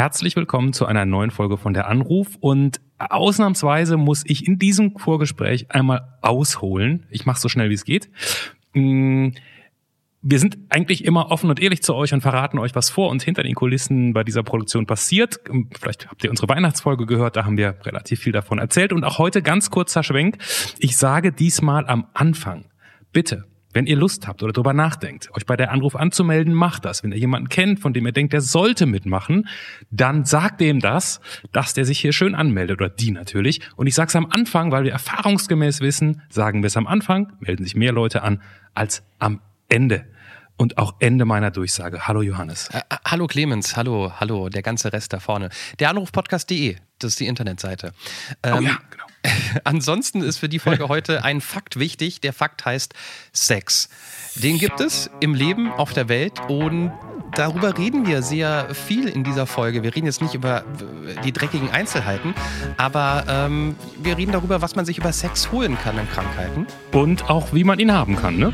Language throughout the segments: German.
Herzlich willkommen zu einer neuen Folge von der Anruf und ausnahmsweise muss ich in diesem Vorgespräch einmal ausholen. Ich mache so schnell wie es geht. Mm, wir sind eigentlich immer offen und ehrlich zu euch und verraten euch, was vor und hinter den Kulissen bei dieser Produktion passiert. Vielleicht habt ihr unsere Weihnachtsfolge gehört, da haben wir relativ viel davon erzählt. Und auch heute ganz kurzer Schwenk. Ich sage diesmal am Anfang, bitte, wenn ihr Lust habt oder darüber nachdenkt, euch bei der Anruf anzumelden, macht das. Wenn ihr jemanden kennt, von dem ihr denkt, der sollte mitmachen, dann sagt dem das, dass der sich hier schön anmeldet oder die natürlich. Und ich sage es am Anfang, weil wir erfahrungsgemäß wissen, sagen wir es am Anfang, melden sich mehr Leute an als am Ende. Und auch Ende meiner Durchsage. Hallo Johannes. Äh, äh hallo Clemens, hallo, hallo, der ganze Rest da vorne. Der Anrufpodcast.de, das ist die Internetseite. Ähm, oh ja, genau. Ansonsten ist für die Folge heute ein Fakt wichtig. Der Fakt heißt Sex. Den gibt es im Leben auf der Welt und darüber reden wir sehr viel in dieser Folge. Wir reden jetzt nicht über die dreckigen Einzelheiten, aber ähm, wir reden darüber, was man sich über Sex holen kann an Krankheiten. Und auch, wie man ihn haben kann, ne?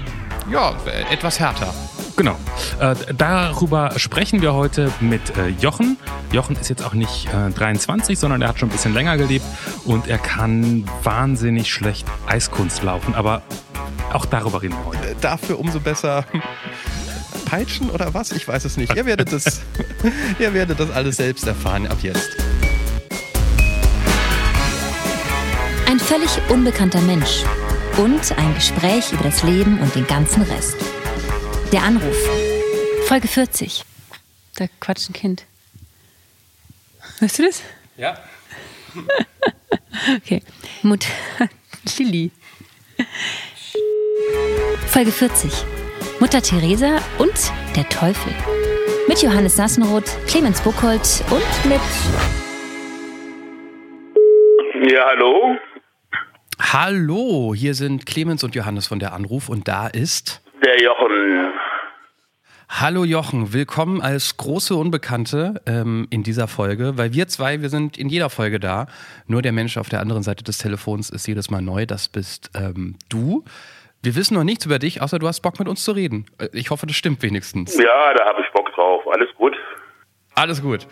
Ja, etwas härter. Genau. Äh, darüber sprechen wir heute mit äh, Jochen. Jochen ist jetzt auch nicht äh, 23, sondern er hat schon ein bisschen länger gelebt und er kann wahnsinnig schlecht Eiskunst laufen. Aber auch darüber reden wir heute. Äh, dafür umso besser. Peitschen oder was? Ich weiß es nicht. Ihr werdet das, ihr werdet das alles selbst erfahren ab jetzt. Ein völlig unbekannter Mensch und ein Gespräch über das Leben und den ganzen Rest. Der Anruf. Folge 40. Da quatscht ein Kind. Hörst du das? Ja. okay. Mutter Lilly. Folge 40. Mutter Teresa und der Teufel. Mit Johannes Sassenroth, Clemens Buchholz und mit. Ja, hallo. Hallo, hier sind Clemens und Johannes von der Anruf und da ist. Der Jochen. Hallo Jochen, willkommen als große Unbekannte ähm, in dieser Folge, weil wir zwei, wir sind in jeder Folge da. Nur der Mensch auf der anderen Seite des Telefons ist jedes Mal neu. Das bist ähm, du. Wir wissen noch nichts über dich, außer du hast Bock mit uns zu reden. Äh, ich hoffe, das stimmt wenigstens. Ja, da habe ich Bock drauf. Alles gut. Alles gut.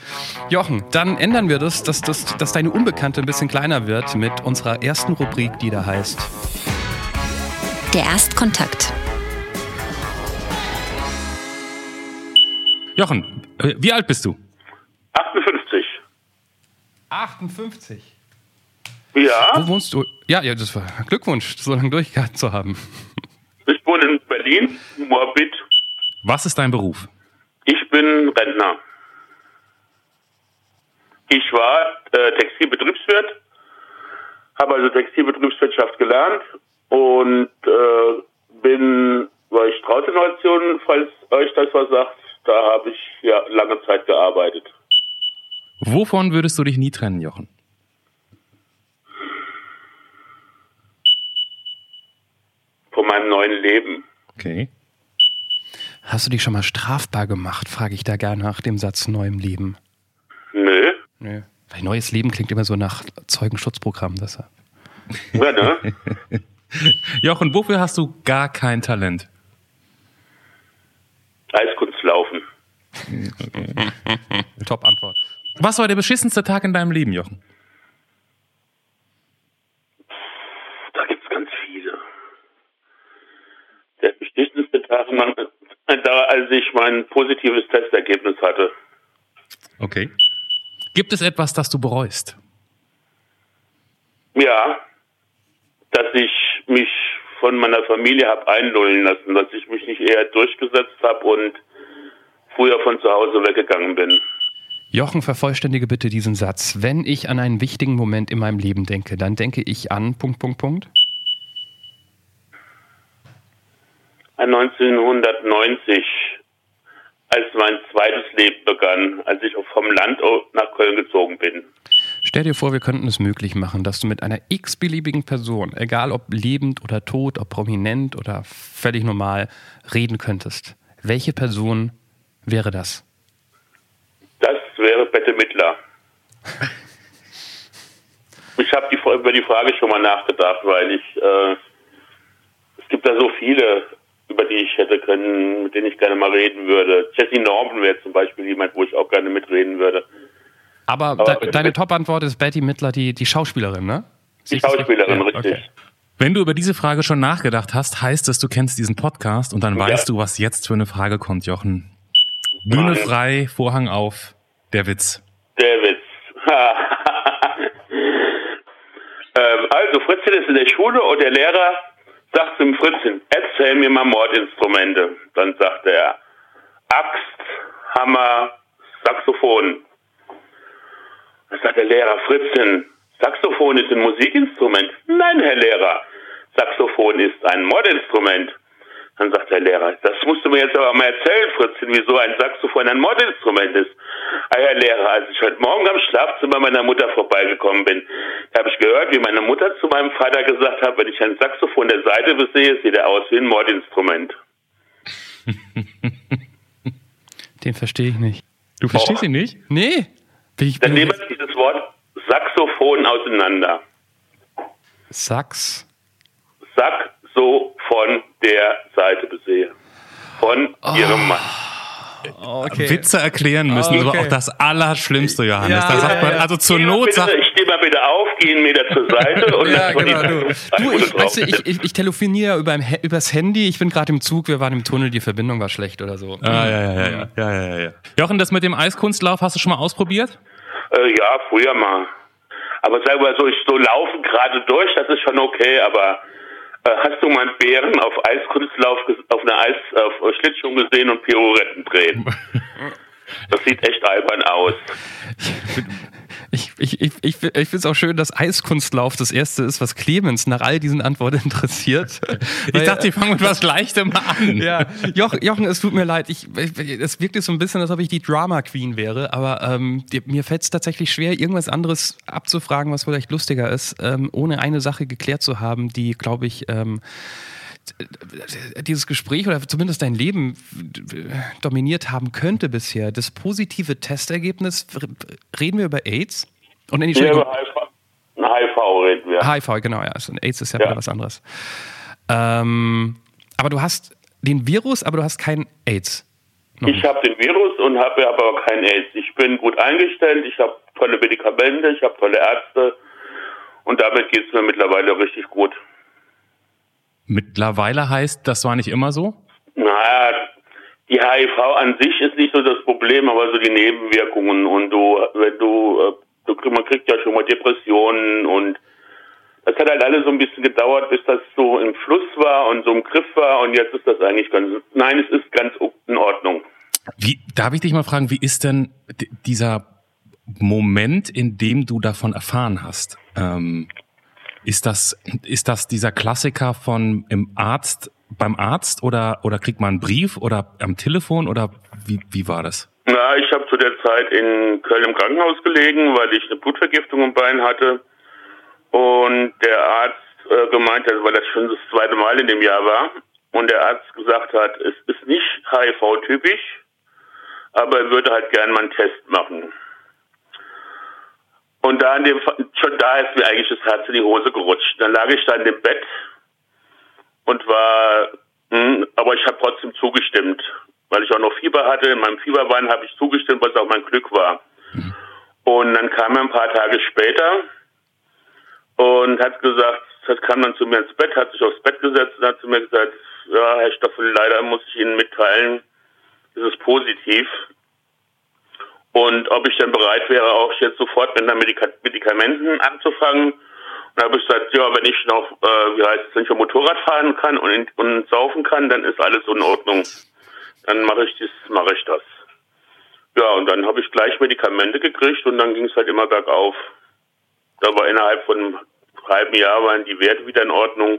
Jochen, dann ändern wir das, dass, dass, dass deine Unbekannte ein bisschen kleiner wird mit unserer ersten Rubrik, die da heißt. Der Erstkontakt. Jochen, äh, wie alt bist du? 58. 58? Ja. Wo wohnst du? Ja, ja, das war Glückwunsch, so lange durchgehalten zu haben. Ich wohne in Berlin, Moabit. Was ist dein Beruf? Ich bin Rentner. Ich war äh, Textilbetriebswirt, habe also Textilbetriebswirtschaft gelernt und äh, bin bei Strauß-Innovationen, falls euch das was sagt, da habe ich ja lange Zeit gearbeitet. Wovon würdest du dich nie trennen, Jochen? Von meinem neuen Leben. Okay. Hast du dich schon mal strafbar gemacht, frage ich da gerne nach dem Satz neuem Leben. Nö. Weil neues Leben klingt immer so nach Zeugenschutzprogramm, deshalb. Ja, ne? Jochen, wofür hast du gar kein Talent? Eiskunstlaufen. Top Antwort. Was war der beschissenste Tag in deinem Leben, Jochen? Da gibt es ganz viele. Der beschissenste Tag, da, als ich mein positives Testergebnis hatte. Okay. Gibt es etwas, das du bereust? Ja, dass ich mich von meiner Familie habe einlullen lassen, dass ich mich nicht eher durchgesetzt habe und früher von zu Hause weggegangen bin. Jochen, vervollständige bitte diesen Satz. Wenn ich an einen wichtigen Moment in meinem Leben denke, dann denke ich an Punkt, Punkt, Punkt. An 1990 als mein zweites Leben begann, als ich vom Land nach Köln gezogen bin. Stell dir vor, wir könnten es möglich machen, dass du mit einer x-beliebigen Person, egal ob lebend oder tot, ob prominent oder völlig normal, reden könntest. Welche Person wäre das? Das wäre Bette Mittler. ich habe über die Frage schon mal nachgedacht, weil ich äh, es gibt da so viele über die ich hätte können, mit denen ich gerne mal reden würde. Jesse Norman wäre zum Beispiel jemand, wo ich auch gerne mitreden würde. Aber, Aber de deine Top-Antwort ist Betty Midler, die, die Schauspielerin, ne? Die Schauspielerin, Ja, richtig. okay. Wenn du über diese Frage schon nachgedacht hast, heißt es, du kennst diesen Podcast und dann Ja. weißt du, was jetzt für eine Frage kommt, Jochen. Bühne Nein. frei, Vorhang auf, der Witz. Der Witz. ähm, also Fritzchen ist in der Schule und der Lehrer sagt zum Fritzchen, erzähl mir mal Mordinstrumente. Dann sagt er Axt, Hammer, Saxophon. Dann sagt der Lehrer, Fritzchen, Saxophon ist ein Musikinstrument. Nein, Herr Lehrer, Saxophon ist ein Mordinstrument. Dann sagt der Lehrer, das musst du mir jetzt aber mal erzählen, Fritzchen, wieso ein Saxophon ein Mordinstrument ist. Ah, Herr Lehrer, als ich heute Morgen am Schlafzimmer meiner Mutter vorbeigekommen bin, da habe ich gehört, wie meine Mutter zu meinem Vater gesagt hat, wenn ich ein Saxophon der Seite besehe, sieht er aus wie ein Mordinstrument. Den verstehe ich nicht. Du verstehst ihn nicht? Nee. Bin ich, Dann nehmen wir dieses Wort Saxophon auseinander. Sax. Sack so von der Seite besehe. Von ihrem Mann. Okay. Witze erklären müssen, aber okay. auch das Allerschlimmste, Johannes. Ja, da sagt ja, man, also zur Steh mal Not bitte, sagt, steh mal bitte auf, geh einen Meter zur Seite und Ja, genau, du. Du, ich, weißt du, ich, ich, ich telefoniere über, übers Handy, ich bin gerade im Zug, wir waren im Tunnel, die Verbindung war schlecht oder so. ah, ja, ja, ja, ja, ja, ja, ja. Jochen, das mit dem Eiskunstlauf hast du schon mal ausprobiert? Äh, ja, früher mal. Aber sag mal so, ich so laufen gerade durch, das ist schon okay, aber hast du mal einen Bären auf Eiskunstlauf auf einer Eis auf Schlittschuh gesehen und Pirouetten drehen? Das sieht echt albern aus. Ich, ich, ich, finde es auch schön, dass Eiskunstlauf das erste ist, was Clemens nach all diesen Antworten interessiert. Ich dachte, ich fange mit was Leichtem an. Ja, Joch, Jochen, es tut mir leid. Ich, ich, es wirkt jetzt so ein bisschen, als ob ich die Drama Queen wäre, aber ähm, die, mir fällt es tatsächlich schwer, irgendwas anderes abzufragen, was vielleicht lustiger ist, ähm, ohne eine Sache geklärt zu haben, die, glaube ich, ähm, dieses Gespräch oder zumindest dein Leben dominiert haben könnte bisher. Das positive Testergebnis, reden wir über AIDS? Und nee, Hier Entschuldigung, über HIV, reden wir. HIV, genau, ja. Also AIDS ist ja, Ja. wieder was anderes. Ähm, aber du hast den Virus, aber du hast kein AIDS. Noch Ich habe den Virus und habe aber kein AIDS. Ich bin gut eingestellt, ich habe tolle Medikamente, ich habe tolle Ärzte und damit geht es mir mittlerweile richtig gut. Mittlerweile heißt, das war nicht immer so? Naja, die HIV an sich ist nicht so das Problem, aber so die Nebenwirkungen und du, wenn du, äh, man kriegt ja schon mal Depressionen und das hat halt alles so ein bisschen gedauert, bis das so im Fluss war und so im Griff war und jetzt ist das eigentlich ganz, nein, es ist ganz in Ordnung. Wie, darf ich dich mal fragen, wie ist denn dieser Moment, in dem du davon erfahren hast? Ähm, ist das, ist das dieser Klassiker von im Arzt, beim Arzt oder, oder kriegt man einen Brief oder am Telefon oder wie, wie war das? Na, ich habe zu der Zeit in Köln im Krankenhaus gelegen, weil ich eine Blutvergiftung im Bein hatte. Und der Arzt äh, gemeint hat, weil das schon das zweite Mal in dem Jahr war, und der Arzt gesagt hat, es ist nicht HIV-typisch, aber er würde halt gern mal einen Test machen. Und da in dem, schon da ist mir eigentlich das Herz in die Hose gerutscht. Dann lag ich da in dem Bett und war, hm, aber ich habe trotzdem zugestimmt, weil ich auch noch Fieber hatte. In meinem Fieberwein habe ich zugestimmt, was auch mein Glück war. Und dann kam er ein paar Tage später und hat gesagt, das kam dann zu mir ins Bett, hat sich aufs Bett gesetzt und hat zu mir gesagt, ja, Herr Stoffel, leider muss ich Ihnen mitteilen, es ist positiv. Und ob ich denn bereit wäre, auch jetzt sofort mit einer Medika Medikamenten anzufangen. Und da habe ich gesagt, ja, wenn ich noch, äh, wie heißt es, wenn ich Motorrad fahren kann und, und saufen kann, dann ist alles in Ordnung. Dann mache ich das, mache ich das. Ja, und dann habe ich gleich Medikamente gekriegt und dann ging es halt immer bergauf. Da war innerhalb von einem halben Jahr waren die Werte wieder in Ordnung.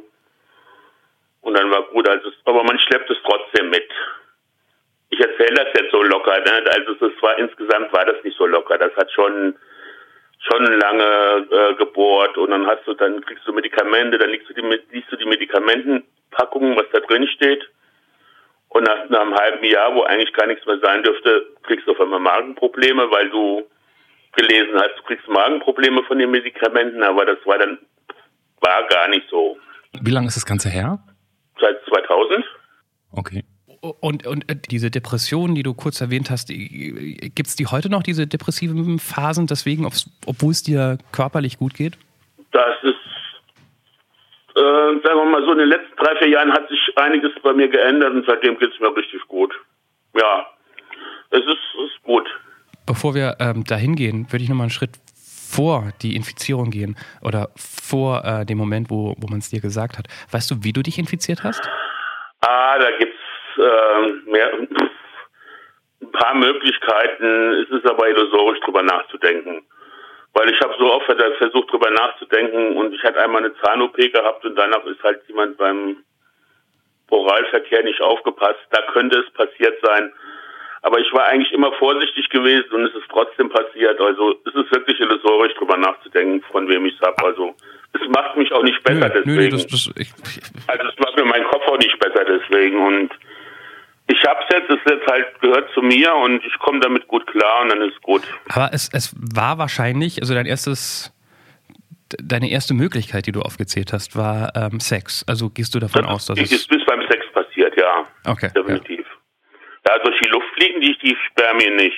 Und dann war gut, also aber man schleppt es trotzdem mit. Ich erzähle das jetzt so locker, ne? Also es war insgesamt war das nicht so locker. Das hat schon schon lange äh, gebohrt und dann hast du, dann kriegst du Medikamente, dann liest du die, liest du die Medikamentenpackungen, was da drin steht. Und nach, nach einem halben Jahr, wo eigentlich gar nichts mehr sein dürfte, kriegst du auf einmal Magenprobleme, weil du gelesen hast, du kriegst Magenprobleme von den Medikamenten, aber das war dann, war gar nicht so. Wie lange ist das Ganze her? Seit 2000? Okay. Und, und äh, diese Depressionen, die du kurz erwähnt hast, gibt es die heute noch, diese depressiven Phasen, deswegen, obwohl es dir körperlich gut geht? Das ist, äh, sagen wir mal so, in den letzten drei, vier Jahren hat sich einiges bei mir geändert und seitdem geht es mir richtig gut. Ja, es ist, ist gut. Bevor wir ähm, dahin gehen, würde ich nochmal einen Schritt vor die Infizierung gehen oder vor äh, dem Moment, wo, wo man es dir gesagt hat. Weißt du, wie du dich infiziert hast? Ah, da gibt es äh, mehr, ein paar Möglichkeiten. Es ist aber illusorisch, drüber nachzudenken. Weil ich habe so oft versucht, drüber nachzudenken und ich hatte einmal eine Zahn-OP gehabt und danach ist halt jemand beim Oralverkehr nicht aufgepasst. Da könnte es passiert sein. Aber ich war eigentlich immer vorsichtig gewesen und es ist trotzdem passiert. Also es ist wirklich illusorisch, drüber nachzudenken, von wem ich es habe. Also es macht mich auch nicht besser nö, deswegen. Nö, das, das, ich, also es macht mir meinen Kopf auch nicht besser deswegen. Und ich hab's jetzt, es jetzt halt gehört zu mir und ich komme damit gut klar und dann ist gut. Aber es, es war wahrscheinlich, also dein erstes deine erste Möglichkeit, die du aufgezählt hast, war ähm, Sex. Also gehst du davon das aus, dass es... ist bis beim Sex passiert, ja. Okay. Definitiv. Ja. Ja, durch die Luft fliegen die, die Spermien nicht.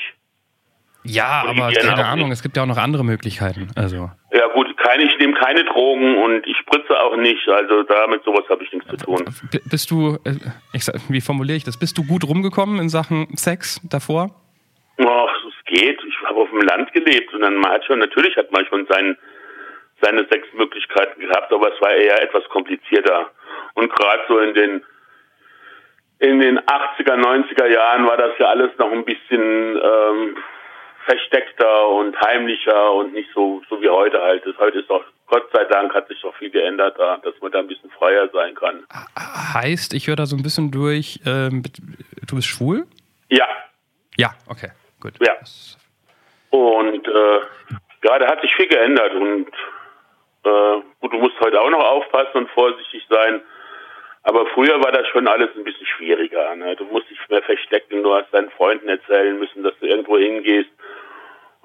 Ja, und aber keine Ahnung, es gibt ja auch noch andere Möglichkeiten. Also. Ja gut, keine, ich nehme keine Drogen und ich spritze auch nicht. Also damit sowas habe ich nichts zu tun. Bist du, äh, sag, wie formuliere ich das? Bist du gut rumgekommen in Sachen Sex davor? Ach, es geht. Ich habe auf dem Land gelebt und dann man hat schon, natürlich hat man schon sein, seine Sexmöglichkeiten gehabt, aber es war eher etwas komplizierter. Und gerade so in den in den 80er, 90er Jahren war das ja alles noch ein bisschen ähm, versteckter und heimlicher und nicht so, so wie heute halt ist. Heute ist doch, Gott sei Dank hat sich doch viel geändert, da, dass man da ein bisschen freier sein kann. Heißt, ich höre da so ein bisschen durch, ähm, du bist schwul? Ja. Ja, okay, gut. Ja. Und äh, ja, da hat sich viel geändert und äh, gut, du musst heute auch noch aufpassen und vorsichtig sein aber früher war das schon alles ein bisschen schwieriger. Ne? Du musst dich mehr verstecken, du hast deinen Freunden erzählen müssen, dass du irgendwo hingehst,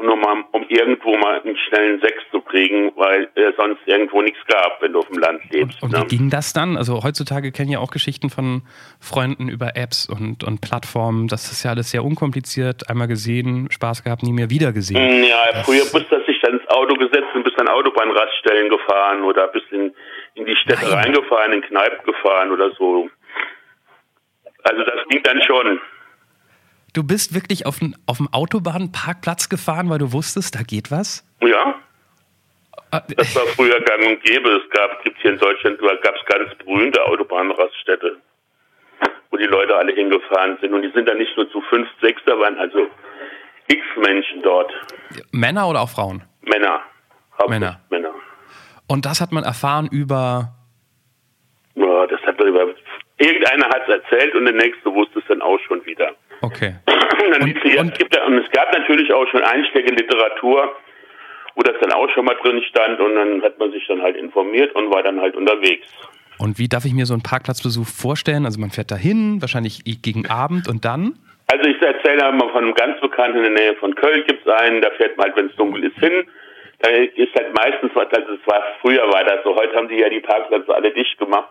und um, um irgendwo mal einen schnellen Sex zu kriegen, weil es sonst irgendwo nichts gab, wenn du auf dem Land lebst. Und, und ne? wie ging das dann? Also heutzutage kennen ja auch Geschichten von Freunden über Apps und, und Plattformen. Das ist ja alles sehr unkompliziert. Einmal gesehen, Spaß gehabt, nie mehr wieder gesehen. Hm, ja, das früher bist du dich dann ins Auto gesetzt und bist an Autobahnraststellen gefahren oder bist in in die Städte Nein. reingefahren, in Kneipen gefahren oder so. Also das ging dann schon. Du bist wirklich auf dem auf Autobahnparkplatz gefahren, weil du wusstest, da geht was? Ja. Ah, das war früher gang und gäbe. Es gab, gibt hier in Deutschland, gab es ganz berühmte Autobahnraststätte, wo die Leute alle hingefahren sind. Und die sind dann nicht nur zu fünf, sechs, da waren also x Menschen dort. Männer oder auch Frauen? Männer. Männer. Und das hat man erfahren über. Ja, das hat man über. Irgendeiner hat es erzählt und der nächste wusste es dann auch schon wieder. Okay. und, und, und, gibt, und, es gab natürlich auch schon Einstecke Literatur, wo das dann auch schon mal drin stand und dann hat man sich dann halt informiert und war dann halt unterwegs. Und wie darf ich mir so einen Parkplatzbesuch vorstellen? Also man fährt da hin, wahrscheinlich gegen Abend und dann? Also ich erzähle mal von einem ganz Bekannten in der Nähe von Köln gibt es einen, da fährt man halt, wenn es dunkel ist, hin da ist halt meistens, also es war früher war das so, heute haben die ja die Parkplätze alle dicht gemacht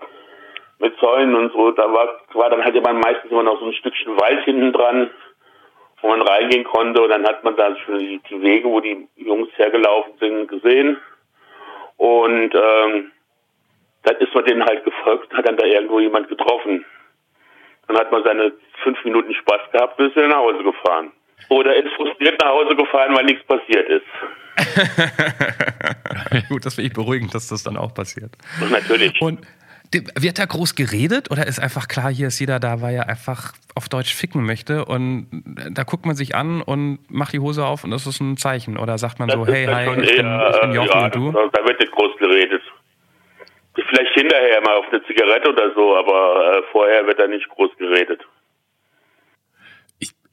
mit Zäunen und so. Da war, war dann halt immer meistens immer noch so ein Stückchen Wald hinten dran, wo man reingehen konnte und dann hat man da schon die, die Wege, wo die Jungs hergelaufen sind, gesehen. Und ähm, dann ist man denen halt gefolgt, hat dann da irgendwo jemand getroffen. Dann hat man seine fünf Minuten Spaß gehabt ist wieder nach Hause gefahren. Oder ist frustriert nach Hause gefahren, weil nichts passiert ist. Gut, das finde ich beruhigend, dass das dann auch passiert. Natürlich. Und wird da groß geredet oder ist einfach klar, hier ist jeder da, weil er einfach auf Deutsch ficken möchte und da guckt man sich an und macht die Hose auf und das ist ein Zeichen oder sagt man das so, hey, hi, ich, bin, ich bin Jochen ja, und du? Da wird nicht groß geredet. Vielleicht hinterher mal auf eine Zigarette oder so, aber äh, vorher wird da nicht groß geredet.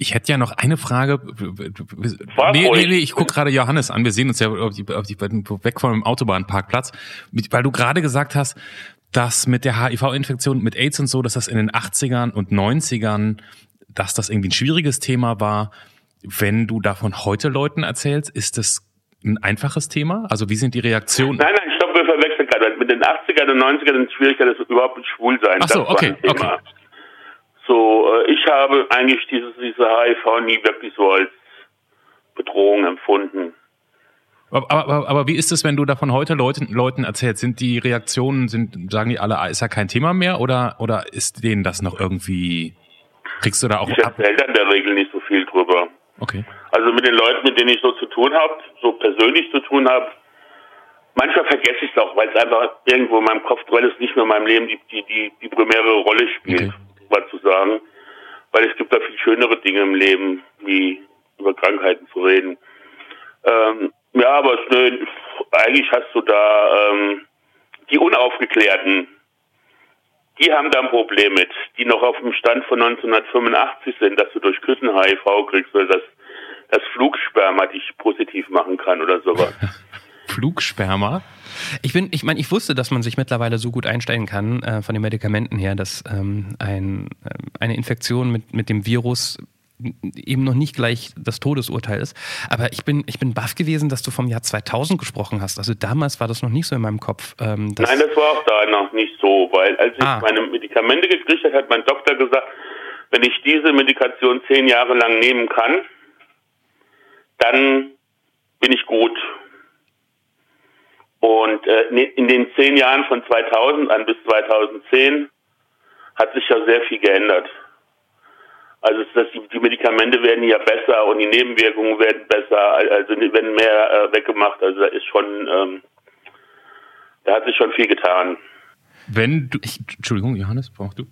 Ich hätte ja noch eine Frage. Nee, nee, nee, ich gucke gerade Johannes an. Wir sehen uns ja auf die, auf die, weg vom Autobahnparkplatz. Weil du gerade gesagt hast, dass mit der HIV-Infektion, mit AIDS und so, dass das in den 80ern und 90ern, dass das irgendwie ein schwieriges Thema war. Wenn du davon heute Leuten erzählst, ist das ein einfaches Thema? Also wie sind die Reaktionen? Nein, nein, stopp, wir verwechseln gerade. Mit den 80ern und 90ern sind es Schwierigkeiten, das überhaupt mit Schwulsein. Ach so, okay, okay. So, äh, ich habe eigentlich dieses, diese HIV nie wirklich so als Bedrohung empfunden. Aber, aber, aber wie ist es, wenn du davon heute Leuten, Leuten erzählst? Sind die Reaktionen, sind, sagen die alle, ah, ist ja kein Thema mehr oder, oder ist denen das noch irgendwie, kriegst du da auch Ich erzähle in der Regel nicht so viel drüber. Okay. Also mit den Leuten, mit denen ich so zu tun habe, so persönlich zu tun habe, manchmal vergesse ich es auch, weil es einfach irgendwo in meinem Kopf, weil es nicht mehr in meinem Leben die, die, die, die primäre Rolle spielt, Okay. Was zu sagen. Weil es gibt da viel schönere Dinge im Leben, wie über Krankheiten zu reden. Ähm, ja, aber es, nö, eigentlich hast du da ähm, die Unaufgeklärten, die haben da ein Problem mit, die noch auf dem Stand von 1985 sind, dass du durch Küssen HIV kriegst oder dass das Flugsperma dich positiv machen kann oder sowas. Flugsperma? Ich bin, ich meine, ich wusste, dass man sich mittlerweile so gut einstellen kann äh, von den Medikamenten her, dass ähm, ein, ähm, eine Infektion mit, mit dem Virus eben noch nicht gleich das Todesurteil ist. Aber ich bin, ich bin baff gewesen, dass du vom Jahr 2000 gesprochen hast. Also damals war das noch nicht so in meinem Kopf. Ähm, Nein, das war auch da noch nicht so, weil als ich Ah. meine Medikamente gekriegt habe, hat mein Doktor gesagt, wenn ich diese Medikation zehn Jahre lang nehmen kann, dann bin ich gut. Und äh, ne- in den zehn Jahren von 2000 an bis 2010 hat sich ja sehr viel geändert. Also das, die, Medikamente werden ja besser und die Nebenwirkungen werden besser, also werden mehr äh, weggemacht. Also da ist schon, ähm, da hat sich schon viel getan. Wenn du, Entschuldigung, Johannes, brauchst du?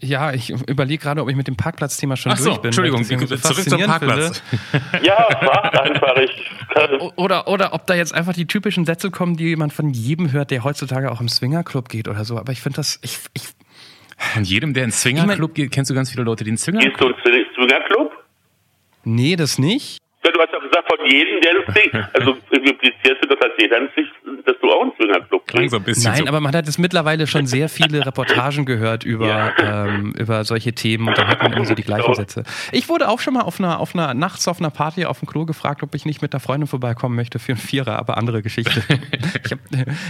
Ja, ich überlege gerade, ob ich mit dem Parkplatzthema schon Ach so, durch bin. ich Entschuldigung, so zurück zum Parkplatz. finde. Ja, fragt einfach. Ich Oder, oder ob da jetzt einfach die typischen Sätze kommen, die man von jedem hört, der heutzutage auch im Swingerclub geht oder so. Aber ich finde das, ich, ich, Von jedem, der ins Swingerclub geht, kennst du ganz viele Leute, die ins gehst du Swingerclub ins Swingerclub? nee, das nicht. Ja, hast doch gesagt, von jedem, der das singt. Also implizierst du, das jeder ins Sich- dass du auch ins Swingerclub klang so ein bisschen Nein, so. aber man hat jetzt mittlerweile schon sehr viele Reportagen gehört über, ähm, über solche Themen und dann hat man immer so die gleichen Sätze. Ich wurde auch schon mal auf einer, auf einer, nachts auf einer Party auf dem Klo gefragt, ob ich nicht mit der Freundin vorbeikommen möchte für einen Vierer, aber andere Geschichte. ich habe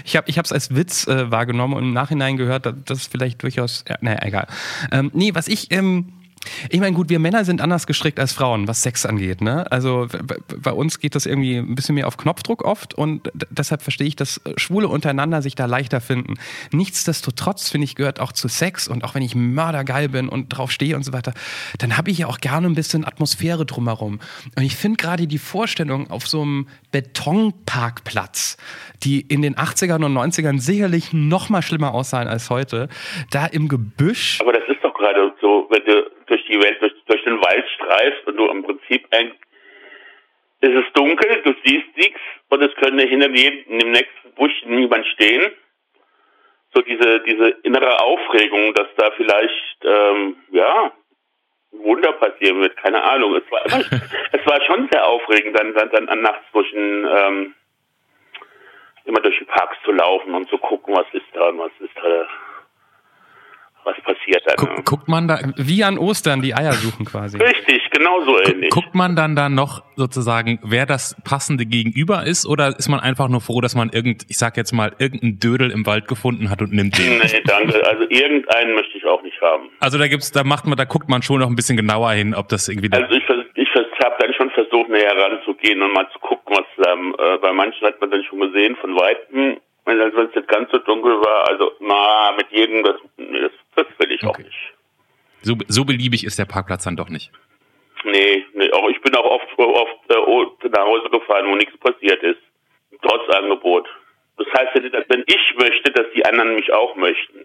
ich hab, ich hab's als Witz äh, wahrgenommen und im Nachhinein gehört, dass das vielleicht durchaus, ja, naja, egal. Ähm, nee, was ich, ähm, ich meine, gut, wir Männer sind anders gestrickt als Frauen, was Sex angeht. Ne? Also bei uns geht das irgendwie ein bisschen mehr auf Knopfdruck oft und deshalb verstehe ich, dass Schwule untereinander sich da leichter finden. Nichtsdestotrotz finde ich, gehört auch zu Sex und auch wenn ich mördergeil bin und drauf stehe und so weiter, dann habe ich ja auch gerne ein bisschen Atmosphäre drumherum. Und ich finde gerade die Vorstellung auf so einem Betonparkplatz, die in den 80ern und 90ern sicherlich noch mal schlimmer aussahen als heute, da im Gebüsch. Aber das ist doch gerade so, wenn du durch die Welt, durch, durch den Wald streifst und du im Prinzip ein, es ist dunkel, du siehst nichts und es könnte hinter jedem, dem nächsten Busch niemand stehen. So diese, diese innere Aufregung, dass da vielleicht, ähm, ja, ein Wunder passieren wird, keine Ahnung. Es war, es war schon sehr aufregend, dann, dann, dann nachts durch den, ähm, immer durch die Parks zu laufen und zu gucken, was ist da und was ist da, was passiert da. Guck, guckt man da, Wie an Ostern die Eier suchen quasi. Richtig, genau so ähnlich. guckt man dann da noch sozusagen, wer das passende Gegenüber ist, oder ist man einfach nur froh, dass man irgend, ich sag jetzt mal, irgendeinen Dödel im Wald gefunden hat und nimmt den? Nee, danke. Also irgendeinen möchte ich auch nicht haben. Also da gibt's, da macht man, da guckt man schon noch ein bisschen genauer hin, ob das irgendwie. Also ich, vers- ich vers- habe dann schon versucht, näher ranzugehen und mal zu gucken, was ähm, äh, bei manchen hat man dann schon gesehen von weitem, wenn es nicht ganz so dunkel war. Also na, mit jedem, das, das, das will ich auch Okay. nicht. so, so beliebig ist der Parkplatz dann doch nicht. Nee, nee, auch ich bin auch oft, oft äh, nach Hause gefahren, wo nichts passiert ist. Trotz Angebot. Das heißt ja nicht, dass wenn ich möchte, dass die anderen mich auch möchten.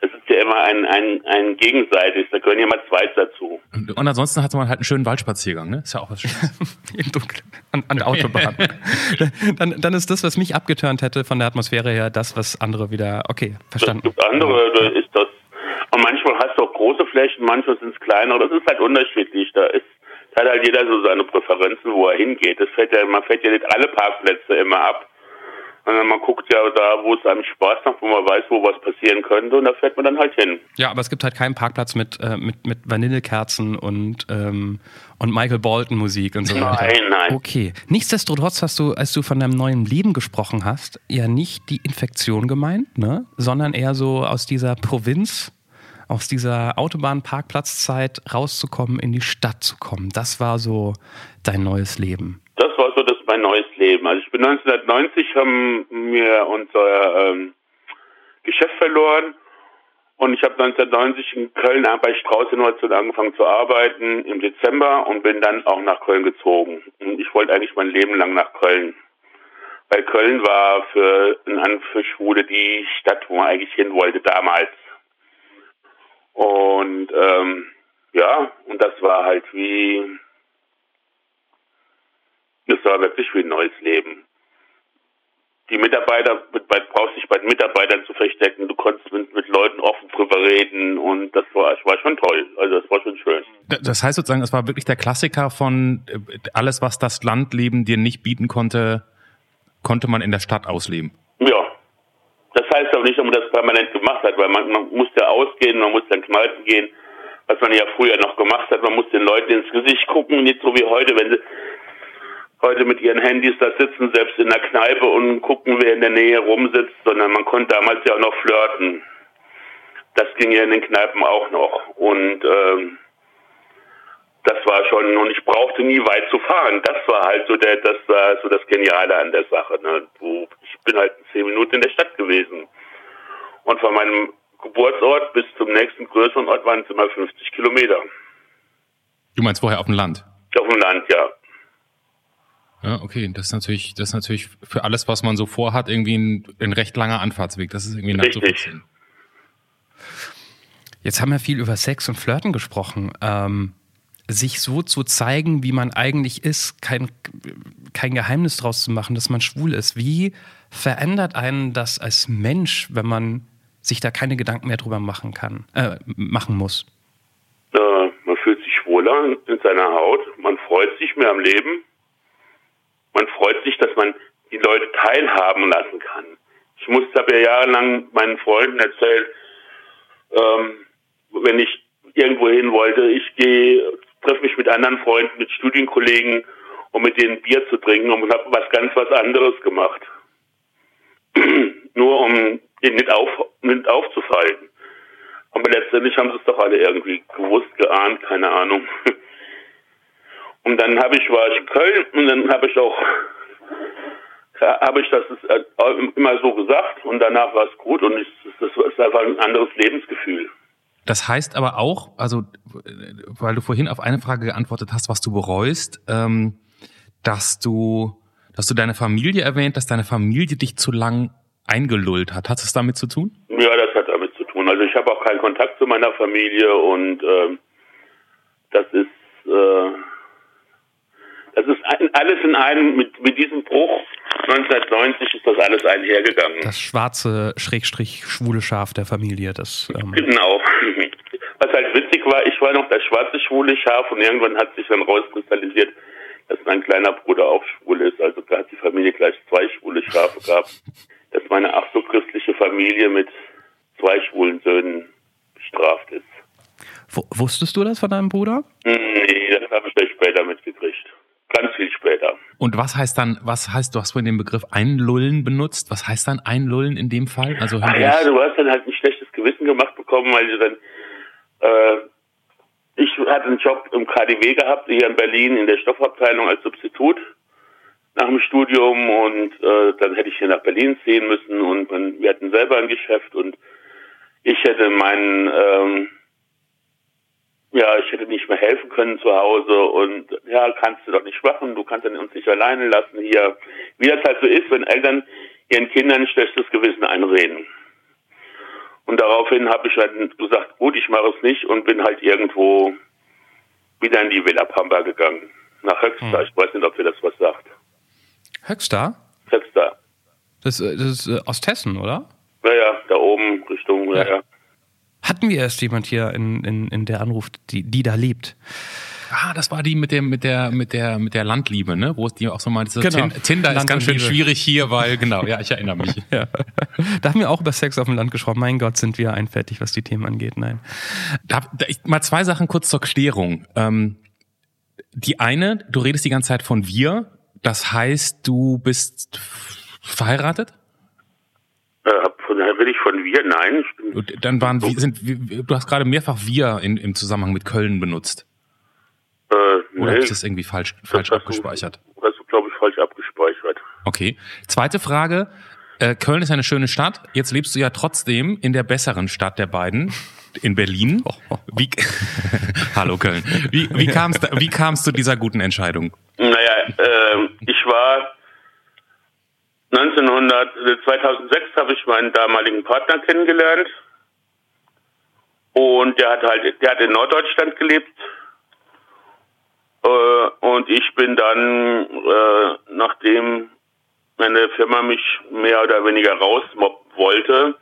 Das ist ja immer ein, ein, ein gegenseitiges, da gehören ja mal zwei dazu. Und, und ansonsten hat man halt einen schönen Waldspaziergang, ne? Ist ja auch was Schönes. Im Dunkeln. An, an der Autobahn. dann, dann ist das, was mich abgeturnt hätte von der Atmosphäre her, das, was andere wieder. Okay, Es verstanden. gibt andere, da ist das. Und manchmal hast du auch große Flächen, manchmal sind es kleinere. Das ist halt unterschiedlich. Da ist hat halt jeder so seine Präferenzen, wo er hingeht. Das fährt ja, man fährt ja nicht alle Parkplätze immer ab. Sondern man guckt ja da, wo es einem Spaß macht, wo man weiß, wo was passieren könnte, und da fährt man dann halt hin. Ja, aber es gibt halt keinen Parkplatz mit, äh, mit, mit Vanillekerzen und, ähm, und Michael Bolton Musik und so weiter. Nein, nein. Okay. Nichtsdestotrotz hast du, als du von deinem neuen Leben gesprochen hast, ja nicht die Infektion gemeint, ne? sondern eher so aus dieser Provinz aus dieser Autobahnparkplatzzeit rauszukommen, in die Stadt zu kommen. Das war so dein neues Leben. Das war so das mein neues Leben. Also ich bin 1990 haben wir unser ähm, Geschäft verloren und ich habe 1990 in Köln bei Strauß Innovation angefangen zu arbeiten im Dezember und bin dann auch nach Köln gezogen. Und ich wollte eigentlich mein Leben lang nach Köln. Weil Köln war für, für Schwule die Stadt, wo man eigentlich hin wollte damals. Und ähm, ja, und das war halt wie, das war wirklich wie ein neues Leben. Die Mitarbeiter, brauchst dich bei den Mitarbeitern zu verstecken, du konntest mit, mit Leuten offen drüber reden und das war, das war schon toll. Also das war schon schön. Das heißt sozusagen, es war wirklich der Klassiker von äh, alles, was das Landleben dir nicht bieten konnte, konnte man in der Stadt ausleben. Das heißt aber nicht, dass man das permanent gemacht hat, weil man, man musste ausgehen, man musste in Kneipen gehen, was man ja früher noch gemacht hat. Man musste den Leuten ins Gesicht gucken, nicht so wie heute, wenn sie heute mit ihren Handys da sitzen, selbst in der Kneipe und gucken, wer in der Nähe rumsitzt, sondern man konnte damals ja auch noch flirten. Das ging ja in den Kneipen auch noch. Und ähm, war schon, und ich brauchte nie weit zu fahren. Das war halt so der, das war so das Geniale an der Sache. Ne? Ich bin halt zehn Minuten in der Stadt gewesen. Und von meinem Geburtsort bis zum nächsten größeren Ort waren es immer 50 Kilometer. Du meinst vorher auf dem Land? Auf dem Land, ja. Ja, okay. Das ist natürlich, das ist natürlich für alles, was man so vorhat, irgendwie ein, ein recht langer Anfahrtsweg. Das ist irgendwie nachzuvollziehen. Jetzt haben wir viel über Sex und Flirten gesprochen. Ähm, sich so zu zeigen, wie man eigentlich ist, kein, kein Geheimnis draus zu machen, dass man schwul ist. Wie verändert einen das als Mensch, wenn man sich da keine Gedanken mehr drüber machen kann, äh, machen muss? Äh, man fühlt sich wohler in seiner Haut, man freut sich mehr am Leben, man freut sich, dass man die Leute teilhaben lassen kann. Ich musste, habe ja jahrelang meinen Freunden erzählt, ähm, wenn ich irgendwo hin wollte, ich gehe, treffe mich mit anderen Freunden, mit Studienkollegen, um mit denen Bier zu trinken und habe was ganz was anderes gemacht. Nur um denen nicht, auf, nicht aufzufallen. Aber letztendlich haben sie es doch alle irgendwie gewusst, geahnt, keine Ahnung. Und dann habe ich war ich in Köln und dann habe ich auch habe ich das äh, immer so gesagt und danach war es gut und ich, das ist einfach ein anderes Lebensgefühl. Das heißt aber auch, also weil du vorhin auf eine Frage geantwortet hast, was du bereust, ähm, dass du, dass du deine Familie erwähnt, dass deine Familie dich zu lang eingelullt hat. Hat es damit zu tun? Ja, das hat damit zu tun. Also ich habe auch keinen Kontakt zu meiner Familie und ähm, das ist äh, das ist alles in einem, mit, mit diesem Bruch 1990 ist das alles einhergegangen. Das schwarze, schrägstrich schwule Schaf der Familie, das. Ähm genau. Was halt witzig war, ich war noch das schwarze schwule Schaf und irgendwann hat sich dann rauskristallisiert, dass mein kleiner Bruder auch schwul ist. Also da hat die Familie gleich zwei schwule Schafe gehabt. Dass meine ach so christliche Familie mit zwei schwulen Söhnen bestraft ist. W wusstest du das von deinem Bruder? Nee, das habe ich ja später mitgekriegt ganz viel später. Und was heißt dann, was heißt, du hast vorhin den Begriff Einlullen benutzt, was heißt dann Einlullen in dem Fall? Also Ach ja, du hast dann halt ein schlechtes Gewissen gemacht bekommen, weil du dann, äh, ich hatte einen Job im KDW gehabt, hier in Berlin in der Stoffabteilung als Substitut nach dem Studium und äh, dann hätte ich hier nach Berlin ziehen müssen und man, wir hatten selber ein Geschäft und ich hätte meinen ähm, ja, ich hätte nicht mehr helfen können zu Hause und ja, kannst du doch nicht machen, du kannst uns nicht alleine lassen hier. Wie das halt so ist, wenn Eltern ihren Kindern ein schlechtes Gewissen einreden. Und daraufhin habe ich halt gesagt, gut, ich mache es nicht und bin halt irgendwo wieder in die Villa Pampa gegangen. Nach Höxter. Hm. Ich weiß nicht, ob ihr das was sagt. Höxter? Höxter. Das, äh, das ist äh, Osthessen, oder? Naja, da oben Richtung, ja. ja. Hatten wir erst jemand hier in, in, in der Anruf, die, die da lebt? Ah, das war die mit dem mit der mit der mit der Landliebe, ne? Wo es die auch so meinte, genau. Tinder ist ganz schön schwierig hier, weil genau, ja, ich erinnere mich. ja. Da haben wir auch über Sex auf dem Land gesprochen. Mein Gott, sind wir einfertig, was die Themen angeht. Nein. Da, da, ich, mal zwei Sachen kurz zur Klärung. Ähm, die eine, du redest die ganze Zeit von wir. Das heißt, du bist verheiratet? Hab Von daher will ich von wir, nein. Bin, dann waren wir, sind, du hast gerade mehrfach wir in, im Zusammenhang mit Köln benutzt. Äh, Oder nee, ich das irgendwie falsch, falsch das abgespeichert? Du, hast du, glaube ich, falsch abgespeichert. Okay. Zweite Frage. Äh, Köln ist eine schöne Stadt. Jetzt lebst du ja trotzdem in der besseren Stadt der beiden, in Berlin. Wie, Hallo Köln. Wie, wie kamst du wie kam's zu dieser guten Entscheidung? Naja, ähm, ich war 1900, äh, 2006 habe ich meinen damaligen Partner kennengelernt. Und der hat halt, der hat in Norddeutschland gelebt. Äh, und ich bin dann, äh, nachdem meine Firma mich mehr oder weniger rausmobben wollte,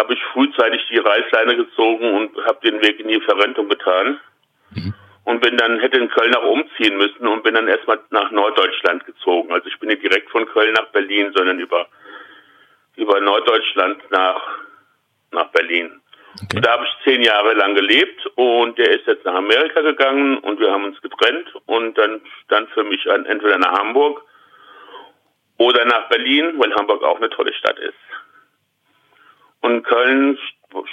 habe ich frühzeitig die Reißleine gezogen und habe den Weg in die Verrentung getan und bin dann hätte in Köln auch umziehen müssen und bin dann erstmal nach Norddeutschland gezogen. Also ich bin nicht direkt von Köln nach Berlin, sondern über über Norddeutschland nach nach Berlin. Okay. Da habe ich zehn Jahre lang gelebt und der ist jetzt nach Amerika gegangen und wir haben uns getrennt und dann stand für mich an entweder nach Hamburg oder nach Berlin, weil Hamburg auch eine tolle Stadt ist. Und Köln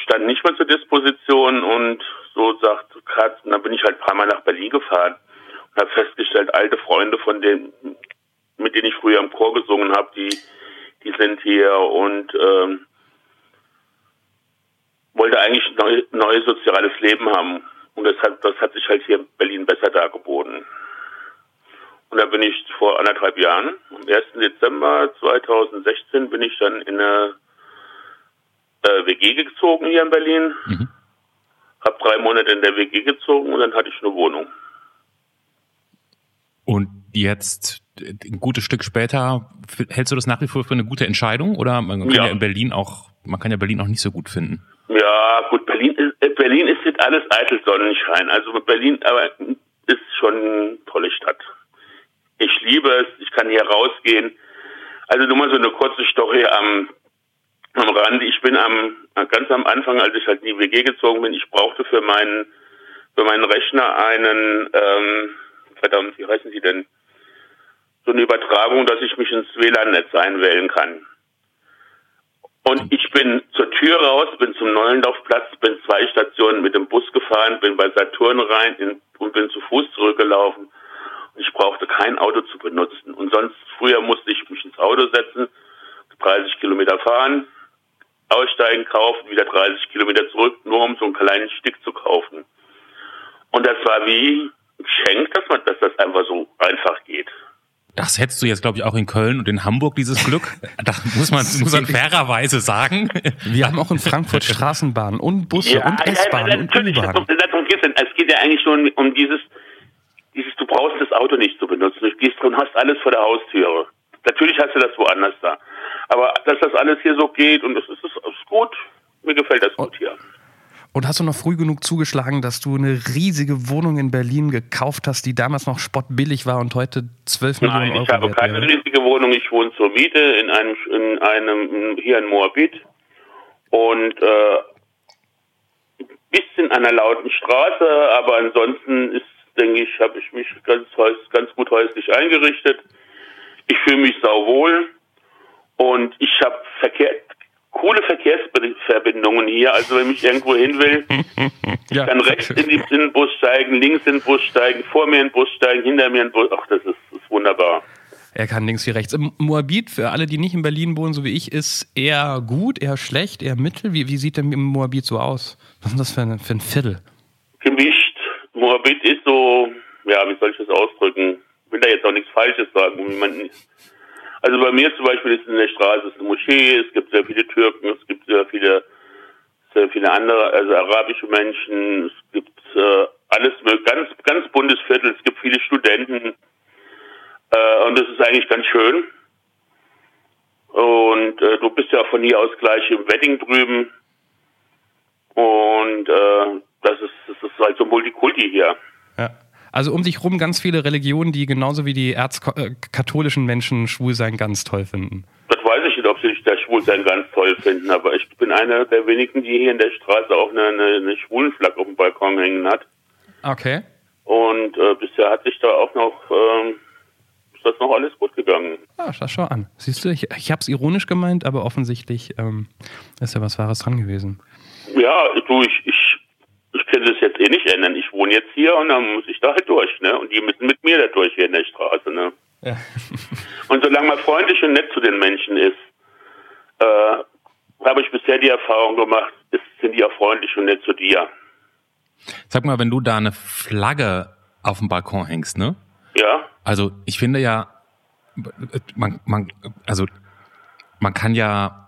stand nicht mehr zur Disposition und so sagt Katz, und dann bin ich halt ein paar Mal nach Berlin gefahren und habe festgestellt, alte Freunde von denen, mit denen ich früher im Chor gesungen habe, die, die sind hier und ähm, wollte eigentlich ein neu, neues soziales Leben haben. Und das hat, das hat sich halt hier in Berlin besser dargeboten. Und da bin ich vor anderthalb Jahren, am 1. Dezember 2016, bin ich dann in eine äh, WG gezogen hier in Berlin. Mhm. Hab drei Monate in der WG gezogen und dann hatte ich eine Wohnung. Und jetzt, ein gutes Stück später, hältst du das nach wie vor für eine gute Entscheidung? Oder man kann ja, Ja. in Berlin auch, man kann ja Berlin auch nicht so gut finden. Ja, gut, Berlin ist, äh, Berlin ist jetzt alles eitel Sonnenschein. Also Berlin aber ist schon eine tolle Stadt. Ich liebe es, ich kann hier rausgehen. Also nur mal so eine kurze Story am, am Rand. Ich bin am, ganz am Anfang, als ich halt in die WG gezogen bin, ich brauchte für meinen, für meinen Rechner einen, ähm, verdammt, wie heißen die denn? So eine Übertragung, dass ich mich ins WLAN-Netz einwählen kann. Und ich bin zur Tür raus, bin zum Neulendorfplatz, bin zwei Stationen mit dem Bus gefahren, bin bei Saturn rein in, und bin zu Fuß zurückgelaufen. Und ich brauchte kein Auto zu benutzen. Und sonst, früher musste ich mich ins Auto setzen, 30 Kilometer fahren, aussteigen, kaufen, wieder 30 Kilometer zurück, nur um so einen kleinen Stück zu kaufen. Und das war wie ein Geschenk, dass man, dass das einfach so einfach geht. Das hättest du jetzt, glaube ich, auch in Köln und in Hamburg, dieses Glück. Das muss man, muss man fairerweise sagen. Wir haben auch in Frankfurt Straßenbahnen und Busse und S-Bahnen und natürlich, U-Bahnen. darum, darum geht's denn. Es geht ja eigentlich nur um dieses, dieses, du brauchst das Auto nicht zu benutzen. Du gehst und hast alles vor der Haustüre. Natürlich hast du das woanders da. Aber dass das alles hier so geht und das ist, das ist gut. Mir gefällt das gut hier. Und hast du noch früh genug zugeschlagen, dass du eine riesige Wohnung in Berlin gekauft hast, die damals noch spottbillig war und heute 12 Nein, Millionen Euro ich habe keine wäre? riesige Wohnung. Ich wohne zur Miete in einem, in einem hier in Moabit und äh, ein bisschen an einer lauten Straße, aber ansonsten ist, denke ich, habe ich mich ganz, ganz gut häuslich eingerichtet. Ich fühle mich sauwohl und ich habe Verkehr, coole Verkehrsverbindungen hier. Also wenn ich irgendwo hin will, Ja, kann rechts in, die, in den Bus steigen, links in den Bus steigen, vor mir in den Bus steigen, hinter mir in den Bus. Ach, das ist, ist wunderbar. Er kann links wie rechts. Im Moabit, für alle, die nicht in Berlin wohnen, so wie ich, ist eher gut, eher schlecht, eher mittel. Wie, wie sieht denn im Moabit so aus? Was ist das für ein, für ein Viertel? Gemischt. Moabit ist so, ja, wie soll ich das ausdrücken? Ich will da jetzt auch nichts Falsches sagen. um jemanden- Also bei mir zum Beispiel ist in der Straße eine Moschee, es gibt sehr viele Türken, es gibt sehr viele, sehr viele andere, also arabische Menschen, es gibt äh, alles ganz, ganz buntes Viertel, es gibt viele Studenten äh, und das ist eigentlich ganz schön. Und äh, du bist ja von hier aus gleich im Wedding drüben. Und äh, das ist das ist halt so Multikulti hier. Ja. Also um dich rum ganz viele Religionen, die genauso wie die erzkatholischen Menschen schwul sein ganz toll finden. Das weiß ich nicht, ob sie das Schwulsein ganz toll finden, aber ich bin einer der wenigen, die hier in der Straße auch eine, eine, eine Schwulenflagge auf dem Balkon hängen hat. Okay. Und äh, bisher hat sich da auch noch, ähm, das noch alles gut gegangen. Ah, schau, schau an. Siehst du, ich, ich habe es ironisch gemeint, aber offensichtlich ähm, ist ja was Wahres dran gewesen. Ja, du, ich, ich, kann das jetzt eh nicht ändern. Ich wohne jetzt hier und dann muss ich da halt durch, ne? Und die müssen mit mir da durch hier in der Straße, ne? Ja. Und solange man freundlich und nett zu den Menschen ist, äh, habe ich bisher die Erfahrung gemacht, ist, sind die auch freundlich und nett zu dir. Sag mal, wenn du da eine Flagge auf dem Balkon hängst, ne? Ja? Also ich finde ja, man, man, also man kann ja,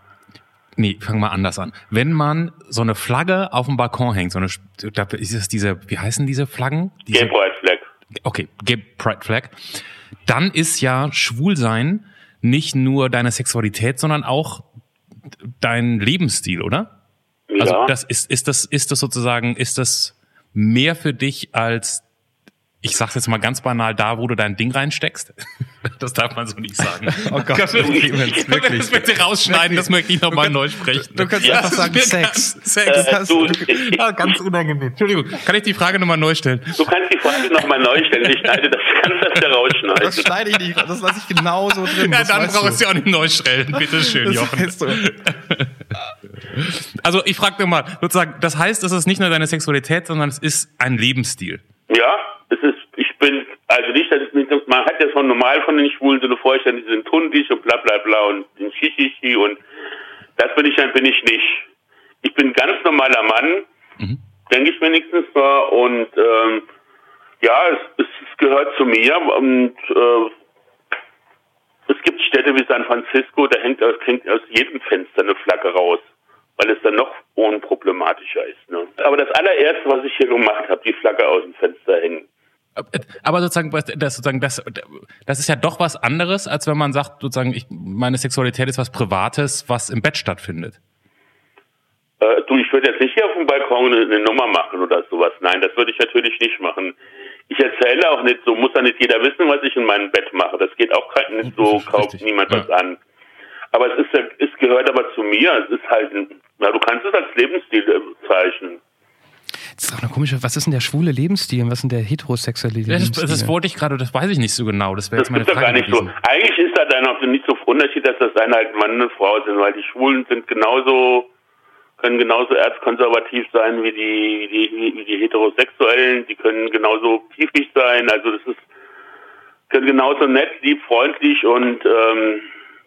nee, fangen wir anders an. Wenn man so eine Flagge auf dem Balkon hängt, so eine, ist es diese, wie heißen diese Flaggen? Diese, Gay Pride Flag. okay, Gay Pride Flag, dann ist ja Schwulsein nicht nur deine Sexualität, sondern auch dein Lebensstil, oder? Also ja. das ist, ist das, ist das sozusagen, ist das mehr für dich als, ich sag's jetzt mal ganz banal, da, wo du dein Ding reinsteckst? Das darf man so nicht sagen. Oh Gott, das Clemens, wirklich. Das bitte rausschneiden, das möchte ich nochmal Du neu sprechen. Du kannst Ja, einfach sagen Sex. ganz- Sex. Äh, Das- du, Ah, ganz unangenehm. Entschuldigung, kann ich die Frage nochmal neu stellen? du kannst die Frage nochmal neu stellen. Ich schneide das, kannst das wieder rausschneiden. Das schneide ich nicht, das lasse ich genau so drin. Ja, dann brauchst du. du auch nicht neu stellen. Bitte schön, Das Jochen. weißt du. Also ich frage mal, sozusagen, das heißt, es ist nicht nur deine Sexualität, sondern es ist ein Lebensstil. Ja, es ist, ich bin, also nicht, dass nicht, man hat ja schon normal von den Schwulen so eine Vorstellung, die sind tundig und bla bla bla und den Schichichi und das bin ich dann, bin ich nicht. Ich bin ein ganz normaler Mann, denke ich wenigstens mal und ähm, ja, es, es gehört zu mir und äh, es gibt Städte wie San Francisco, da hängt aus, hängt aus jedem Fenster eine Flagge raus, weil es dann noch unproblematischer ist. Ne? Aber das allererste, was ich hier gemacht habe, die Flagge aus dem Fenster hängen. Aber sozusagen, das, sozusagen das, das ist ja doch was anderes, als wenn man sagt, sozusagen, ich, meine Sexualität ist was Privates, was im Bett stattfindet. Äh, du, ich würde jetzt nicht hier auf dem Balkon eine, eine Nummer machen oder sowas. Nein, das würde ich natürlich nicht machen. Ich erzähle auch nicht, so muss ja nicht jeder wissen, was ich in meinem Bett mache. Das geht auch nicht so, kauft niemand ja. was an. Aber es ist, ja- es gehört aber zu mir. Es ist halt, na, du kannst es als Lebensstil äh, zeichnen. Das ist auch eine komische, was ist denn der schwule Lebensstil und was ist denn der heterosexuelle Das, Lebensstil? das wollte ich gerade, das weiß ich nicht so genau. Das wäre Das jetzt meine ist doch gar Frage nicht so. Eigentlich ist da dann auch nicht so Unterschied, dass das eine halt Mann und eine Frau sind, weil die Schwulen sind genauso, können genauso erzkonservativ sein wie die, wie die, wie die Heterosexuellen, die können genauso piefig sein, also das ist, können genauso nett, lieb, freundlich und ähm,